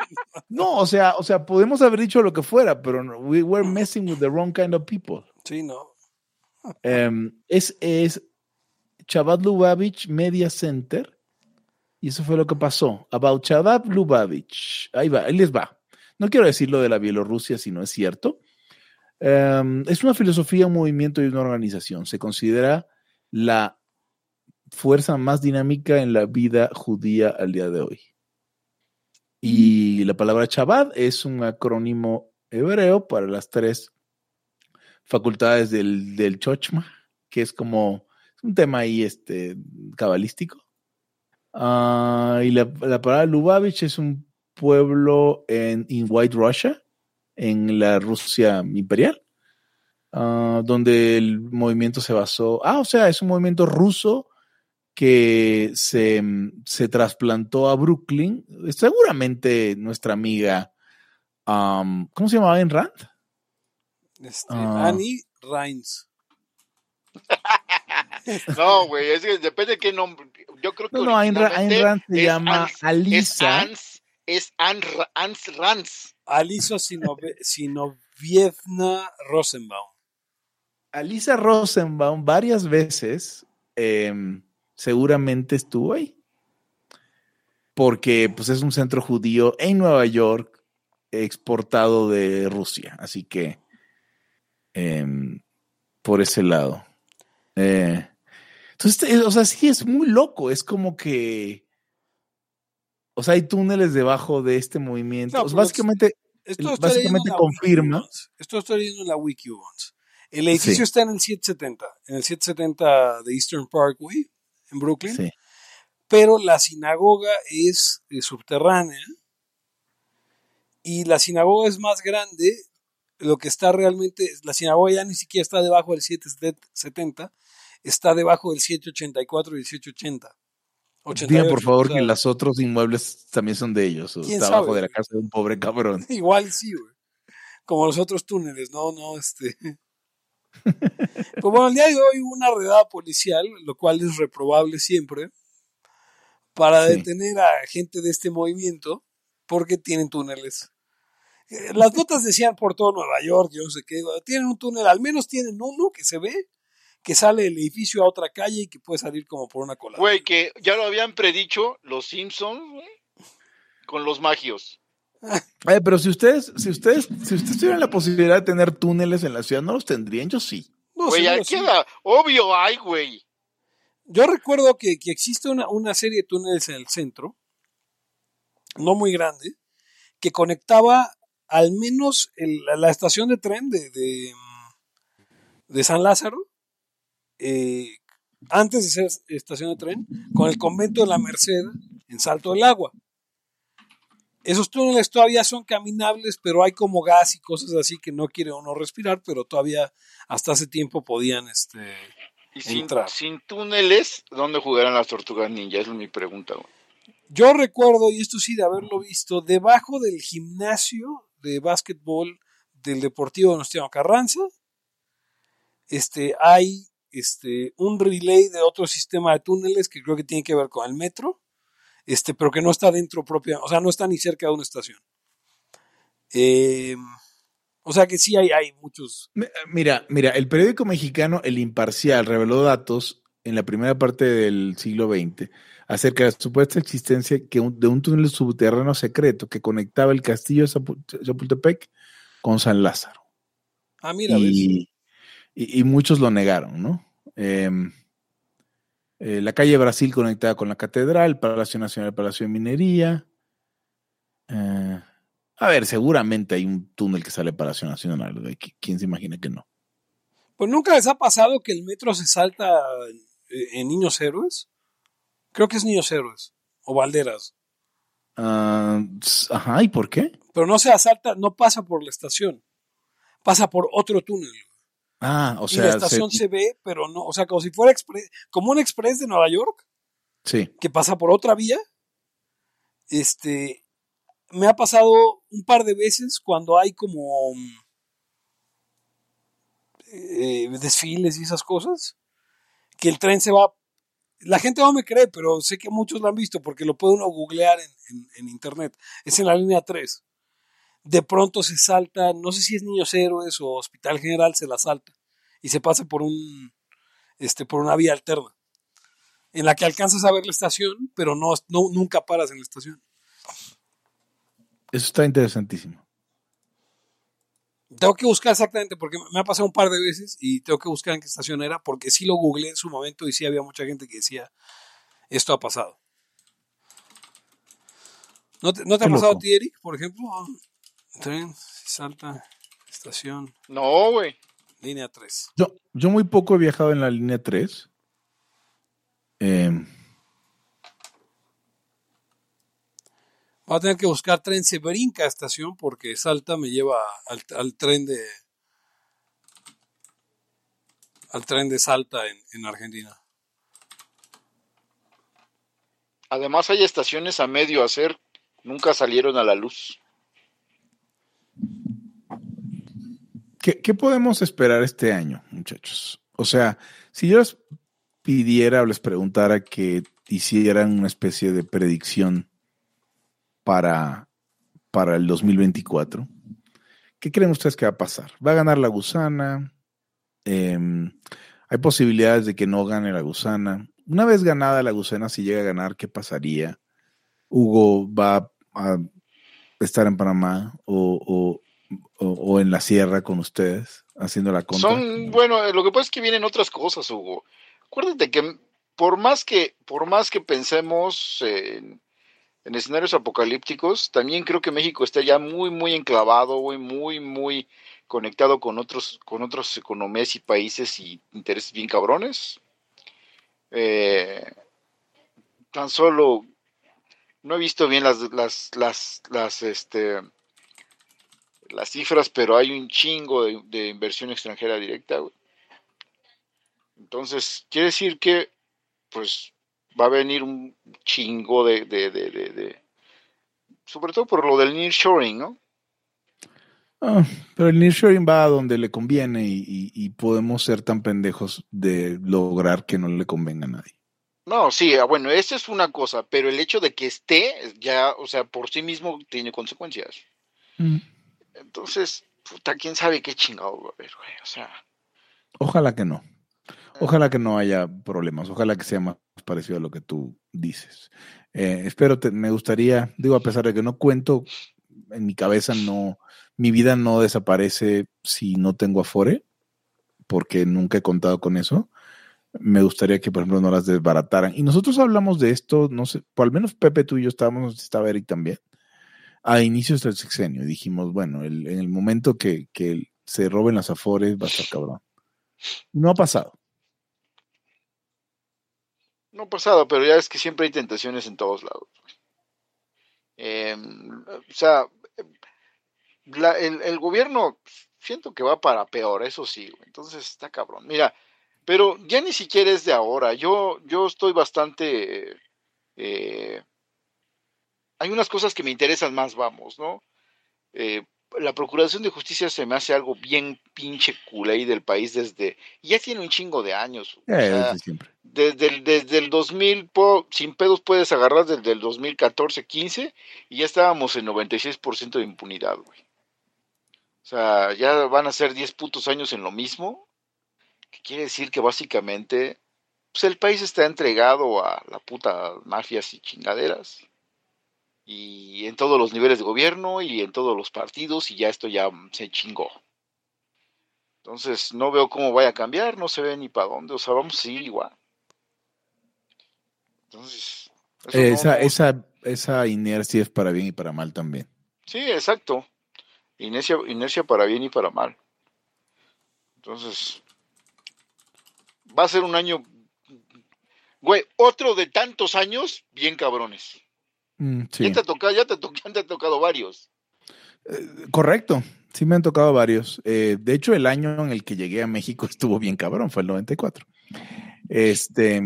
No, o sea, o sea, podemos haber dicho lo que fuera, pero no, we were messing with the wrong kind of people. Sí, no. Em, es, es Chabad Lubavitch Media Center. Y eso fue lo que pasó. About Chabad Lubavitch. Ahí va, ahí les va. no quiero decir lo de la Bielorrusia si no es cierto. Em, es una filosofía, un movimiento y una organización. Se considera la fuerza más dinámica en la vida judía al día de hoy. Y la palabra Chabad es un acrónimo hebreo para las tres facultades del, del Chochma, que es como un tema ahí este, cabalístico. Ah, y la, palabra Lubavitch es un pueblo en White Russia, en la Rusia imperial, ah, donde el movimiento se basó. Ah, o sea, es un movimiento ruso que se, se trasplantó a Brooklyn. Seguramente nuestra amiga, ¿cómo se llamaba en Rand? Este, ah. Annie Reins. no, güey, es que depende de qué nombre. Yo creo que. No, no, Ayn Rand se llama Alisa. Es Ans, Ans Rans. Alisa Sinovievna Rosenbaum. Alisa Rosenbaum varias veces em, seguramente estuvo ahí. Porque pues, es un centro judío en Nueva York exportado de Rusia. Así que em, por ese lado. Eh, entonces, o sea, sí es muy loco. Es como que. O sea, hay túneles debajo de este movimiento. básicamente, esto básicamente confirma. Esto estoy leyendo en la Wiki El edificio está en el 770, en el 770 de Eastern Parkway, en Brooklyn. Pero la sinagoga es, es subterránea. Y la sinagoga es más grande. Lo que está realmente, la sinagoga ya ni siquiera está debajo del 770, está debajo del 784 y el 780. Diga por favor que los otros inmuebles también son de ellos, o está abajo de la casa de un pobre cabrón. Igual sí, güey. Como los otros túneles, no, no, este. pues bueno, el día de hoy hubo una redada policial, lo cual es reprobable siempre, para detener a gente de este movimiento, porque tienen túneles. Eh, las notas decían por todo Nueva York, yo no sé qué, tienen un túnel, al menos tienen uno que se ve, que sale del edificio a otra calle y que puede salir como por una cola. Güey, que ya lo habían predicho los Simpsons, con los magios. Eh, pero si ustedes, si ustedes, si ustedes tuvieran la posibilidad de tener túneles en la ciudad, ¿no los tendrían? Yo sí. güey, aquí obvio hay, güey. Yo recuerdo que, existe una, una, serie de túneles en el centro, no muy grande, que conectaba al menos la estación de tren de, de San Lázaro eh, antes de ser estación de tren, con el convento de la Merced en Salto del Agua. Esos túneles todavía son caminables, pero hay como gas y cosas así que no quiere uno respirar, pero todavía hasta hace tiempo podían este, y sin, sin túneles, ¿dónde jugarán las tortugas ninja? es mi pregunta. Yo recuerdo, y esto sí de haberlo visto, debajo del gimnasio de básquetbol del Deportivo de Nostino Carranza, este, hay este, un relay de otro sistema de túneles que creo que tiene que ver con el metro, este, pero que no está dentro propia, o sea, no está ni cerca de una estación. Em, o sea que sí hay, hay muchos. Mira, mira, el periódico mexicano El Imparcial reveló datos en la primera parte del siglo XX acerca de la supuesta existencia de un túnel subterráneo secreto que conectaba el castillo de Chapultepec con San Lázaro. Ah, mira, y, y, muchos lo negaron, ¿no? Em, eh, la calle Brasil conectada con la catedral, Palacio Nacional, Palacio de Minería. Eh, a ver, seguramente hay un túnel que sale Palacio Nacional. ¿Quién se imagina que no? Pues nunca les ha pasado que el metro se salta en Niños Héroes. Creo que es Niños Héroes o Valderas. Ah, ajá, ¿y por qué? Pero no se asalta, no pasa por la estación, pasa por otro túnel. Ah, o sea. Y la estación se, ve, pero no, o sea, como si fuera como un express de Nueva York. Sí. Que pasa por otra vía. Este, me ha pasado un par de veces cuando hay como eh, desfiles y esas cosas, que el tren se va. La gente no me cree, pero sé que muchos lo han visto porque lo puede uno googlear en, en internet. Es en la línea 3 de pronto se salta, no sé si es Niños Héroes o Hospital General, se la salta y se pasa por un este por una vía alterna en la que alcanzas a ver la estación, pero no, nunca paras en la estación. Eso está interesantísimo. Tengo que buscar exactamente, porque me ha pasado un par de veces y tengo que buscar en qué estación era, porque sí lo googleé en su momento y sí había mucha gente que decía, esto ha pasado. ¿No te, no te ha pasado a ti, Eric, por ejemplo? Tren, Salta, estación, No, güey. línea 3. Yo, yo muy poco he viajado en la línea 3. Eh, Voy a tener que buscar tren Severinka estación porque Salta me lleva al, al tren de al tren de Salta en, en Argentina. Además hay estaciones a medio hacer, nunca salieron a la luz. ¿Qué, podemos esperar este año, muchachos? O sea, si yo les pidiera o les preguntara que hicieran una especie de predicción para, para el 2024, ¿qué creen ustedes que va a pasar? ¿Va a ganar la gusana? Em, hay posibilidades de que no gane la gusana. Una vez ganada la gusana, si llega a ganar, ¿qué pasaría? Hugo va a estar en Panamá o, o- o- en la sierra con ustedes haciendo la contra. Son, bueno, eh, lo que pasa es que vienen otras cosas, Hugo. Acuérdate que por más que, por más que pensemos en, en escenarios apocalípticos, también creo que México está ya muy, muy enclavado, güey, muy, muy conectado con otros, con otras economías y países y intereses bien cabrones. Eh, tan solo no he visto bien las, las, las, este, las cifras, pero hay un chingo de, inversión extranjera directa, güey. Entonces, quiere decir que, pues, va a venir un chingo de, de, de, de, sobre todo por lo del nearshoring, ¿no? Ah, pero el nearshoring va a donde le conviene y podemos ser tan pendejos de lograr que no le convenga a nadie. No, sí, ah, bueno, esa es una cosa, pero el hecho de que esté, ya, o sea, por sí mismo tiene consecuencias. Mm. Entonces, puta, quién sabe qué chingado va a haber, güey, o sea. Ojalá que no. Ojalá que no haya problemas. Ojalá que sea más parecido a lo que tú dices. Eh, espero, te- me gustaría, digo, a pesar de que no cuento, en mi cabeza no, mi vida no desaparece si no tengo Afore, porque nunca he contado con eso. Me gustaría que, por ejemplo, no las desbarataran. Y nosotros hablamos de esto, no sé, por al menos Pepe, tú y yo estábamos, estaba Eric también, a inicios del sexenio. Dijimos, bueno, el- en el momento que, que se roben las Afores va a estar cabrón. No ha pasado. No ha pasado, pero ya es que siempre hay tentaciones en todos lados. Em, o sea, la- el, el gobierno siento que va para peor, eso sí. Entonces está cabrón. Mira, pero ya ni siquiera es de ahora. Yo, yo estoy bastante. eh, hay unas cosas que me interesan más, vamos, ¿no? Eh, la Procuración de Justicia se me hace algo bien pinche culé del país desde. Ya tiene un chingo de años. o Eh, sea, desde siempre. desde el, desde el 2000, po- sin pedos puedes agarrar desde el 2014-15 y ya estábamos en 96% de impunidad, güey. O sea, ya van a ser 10 putos años en lo mismo, que quiere decir que básicamente pues el país está entregado a la puta mafias y chingaderas y en todos los niveles de gobierno y en todos los partidos y ya esto ya se chingó. Entonces no veo cómo vaya a cambiar, no se ve ni para dónde, o sea, vamos a seguir igual. Entonces, Eh, no- esa, no- esa, esa inercia es para bien y para mal también. sí, exacto. Inercia, inercia para bien y para mal. Entonces, va a ser un año, güey, otro de tantos años bien cabrones. Mm, sí. Ya te ha tocado, ya te, to- ya te ha tocado varios. Eh, correcto. Sí me han tocado varios. Eh, de hecho, el año en el que llegué a México estuvo bien cabrón, fue el 94. Este,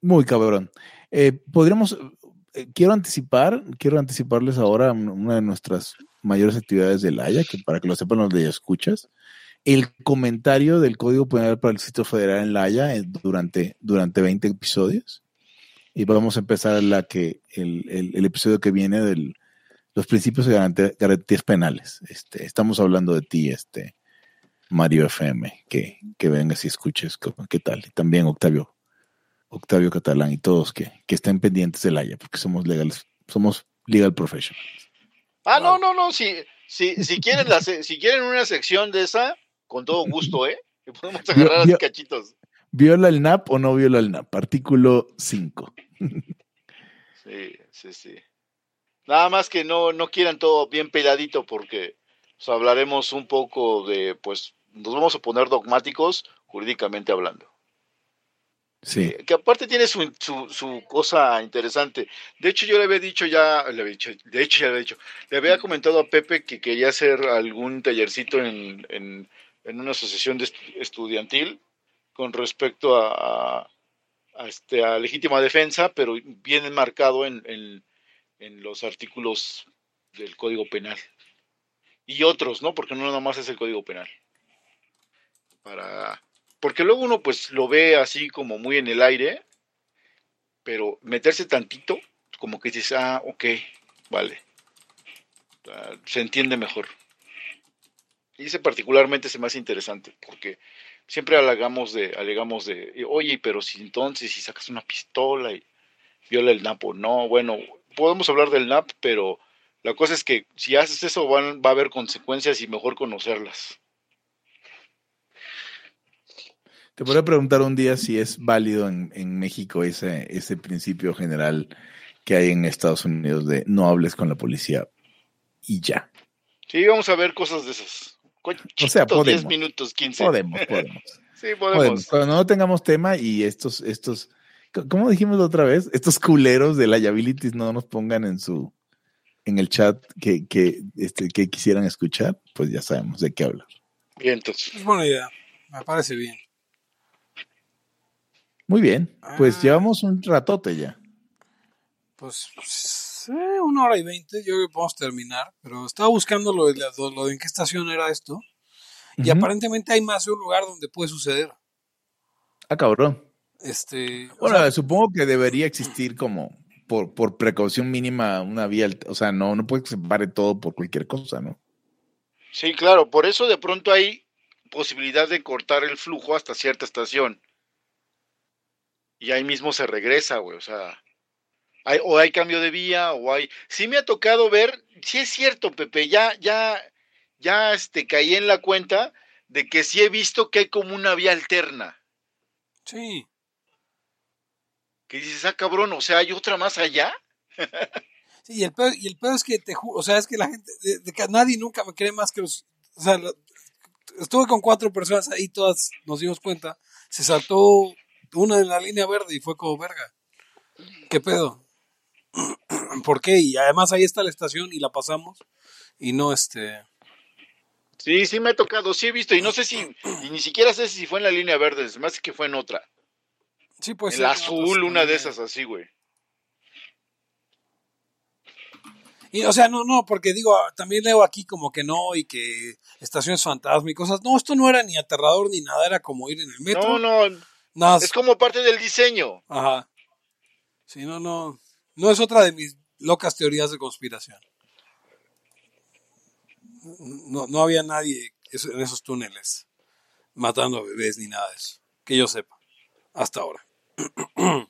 muy cabrón. Eh, podríamos, quiero anticipar, quiero anticiparles ahora un- una de nuestras mayores actividades del Haya, que para que lo sepan los de escuchas, el comentario del Código Penal para el Distrito Federal en la Haya eh, durante, durante 20 episodios. Y vamos a empezar la que, el, el- el episodio que viene del, los principios de garantías penales. Este, estamos hablando de ti, este Mario FM, que, que vengas y escuches qué tal. Y también Octavio, Octavio Catalán y todos que, que estén pendientes del Haya, porque somos legales, somos legal professionals. Ah, no, no, no, sí. Si, si, quieren la, si quieren una sección de esa, con todo gusto, ¿eh? podemos Vio- agarrar así cachitos. ¿Viola el NAP o no viola el NAP? Artículo 5. Sí, sí, sí. Nada más que no, no quieran todo bien peladito porque pues, hablaremos un poco de, pues, nos vamos a poner dogmáticos jurídicamente hablando. Sí. Que aparte tiene su, su, su cosa interesante. De hecho, yo le había dicho ya, le había dicho, de hecho ya le había dicho, le había comentado a Pepe que quería hacer algún tallercito en, en, en una asociación de estu- estudiantil con respecto a, a, a este, a legítima defensa, pero bien enmarcado en, en, en los artículos del Código Penal. Y otros, ¿no? Porque no nada más es el Código Penal. Para, porque luego uno pues lo ve así como muy en el aire, pero meterse tantito, como que dices, ah, ok, vale. Ah, Se entiende mejor. Y ese particularmente se me hace interesante, porque siempre alegamos de, alegamos de, oye, pero si entonces, si sacas una pistola y viola el NAP o no, bueno, podemos hablar del NAP, pero la cosa es que si haces eso van- va a haber consecuencias y mejor conocerlas. Te podría preguntar un día si es válido en, en México ese, ese principio general que hay en Estados Unidos de no hables con la policía y ya. Sí, vamos a ver cosas de esas. O sea, podemos. 10 minutos, 15. Podemos, podemos. Sí, podemos. podemos. Cuando no tengamos tema y estos, estos, ¿cómo dijimos la otra vez? Estos culeros de liabilities no nos pongan en su, en el chat que, que, este, que quisieran escuchar, pues ya sabemos de qué hablar. Bien, entonces. Es buena idea. Me parece bien. Muy bien, pues Ah. llevamos un ratote ya. Pues una hora y veinte, yo creo que podemos terminar, pero estaba buscando lo de, la- lo de en qué estación era esto, y aparentemente hay más de un lugar donde puede suceder. Ah, cabrón. Este, o Bueno, sea, supongo que debería existir como por, por precaución mínima una vía, o sea, no, no puede que se pare todo por cualquier cosa, ¿no? Sí, claro, por eso de pronto hay posibilidad de cortar el flujo hasta cierta estación. Y ahí mismo se regresa, güey, o sea, hay, o hay cambio de vía, o hay... Sí me ha tocado ver, sí es cierto, Pepe, ya, ya, ya, este, caí en la cuenta de que sí he visto que hay como una vía alterna. sí, Que dices, ah, cabrón, o sea, hay otra más allá. sí, y el peor, y el peor es que te juro, o sea, es que la gente, de, de que nadie nunca me cree más que los, o sea, estuve con cuatro personas ahí, todas nos dimos cuenta, se saltó una en la línea verde y fue como verga. ¿Qué pedo? ¿Por qué? Y además ahí está la estación y la pasamos y no este... Sí, sí me ha tocado, sí he visto, y no sé si, y ni siquiera sé si fue en la línea verde, me hace que fue en otra. Sí, pues el azul, una de esas así, güey. Y, o sea, no, no, porque digo, también leo aquí como que no y que estaciones fantasma y cosas. No, esto no era ni aterrador ni nada, era como ir en el metro. No, no, Nada, es como parte del diseño. Ajá. Sí, no, no. No es otra de mis locas teorías de conspiración. No, no había nadie en esos túneles matando bebés ni nada de eso. Que yo sepa. Hasta ahora.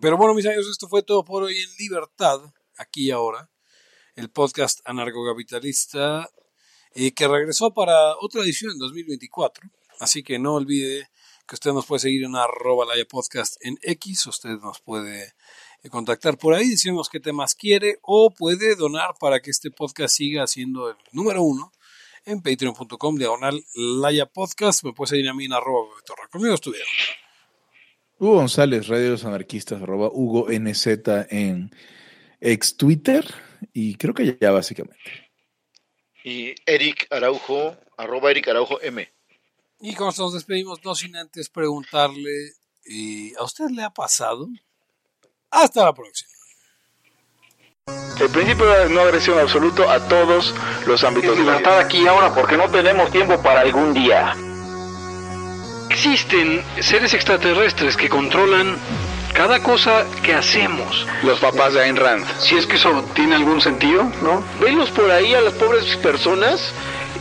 Pero bueno, mis amigos, esto fue todo por hoy en Libertad, aquí y ahora. El podcast anarcocapitalista eh, que regresó para otra edición en 2024. Así que no olvide que usted nos puede seguir en arroba laya podcast en X. Usted nos puede eh, contactar por ahí, decirnos qué temas quiere o puede donar para que este podcast siga siendo el número uno en patreon.com diagonal laya podcast. Me puede seguir a mí en arroba Beto Torra. Conmigo estuvieron. Hugo González, Radio de los Anarquistas, arroba Hugo NZ en ex Twitter y creo que ya básicamente. Y Eric Araujo, arroba Eric Araujo M. Y como nos despedimos, no sin antes preguntarle, eh, ¿a usted le ha pasado? Hasta la próxima. El principio de no agresión absoluto a todos los ámbitos vida. libertad aquí y ahora porque no tenemos tiempo para algún día. Existen seres extraterrestres que controlan cada cosa que hacemos. Los papás de Ayn Rand. Si es que eso tiene algún sentido, ¿no? Venlos por ahí a las pobres personas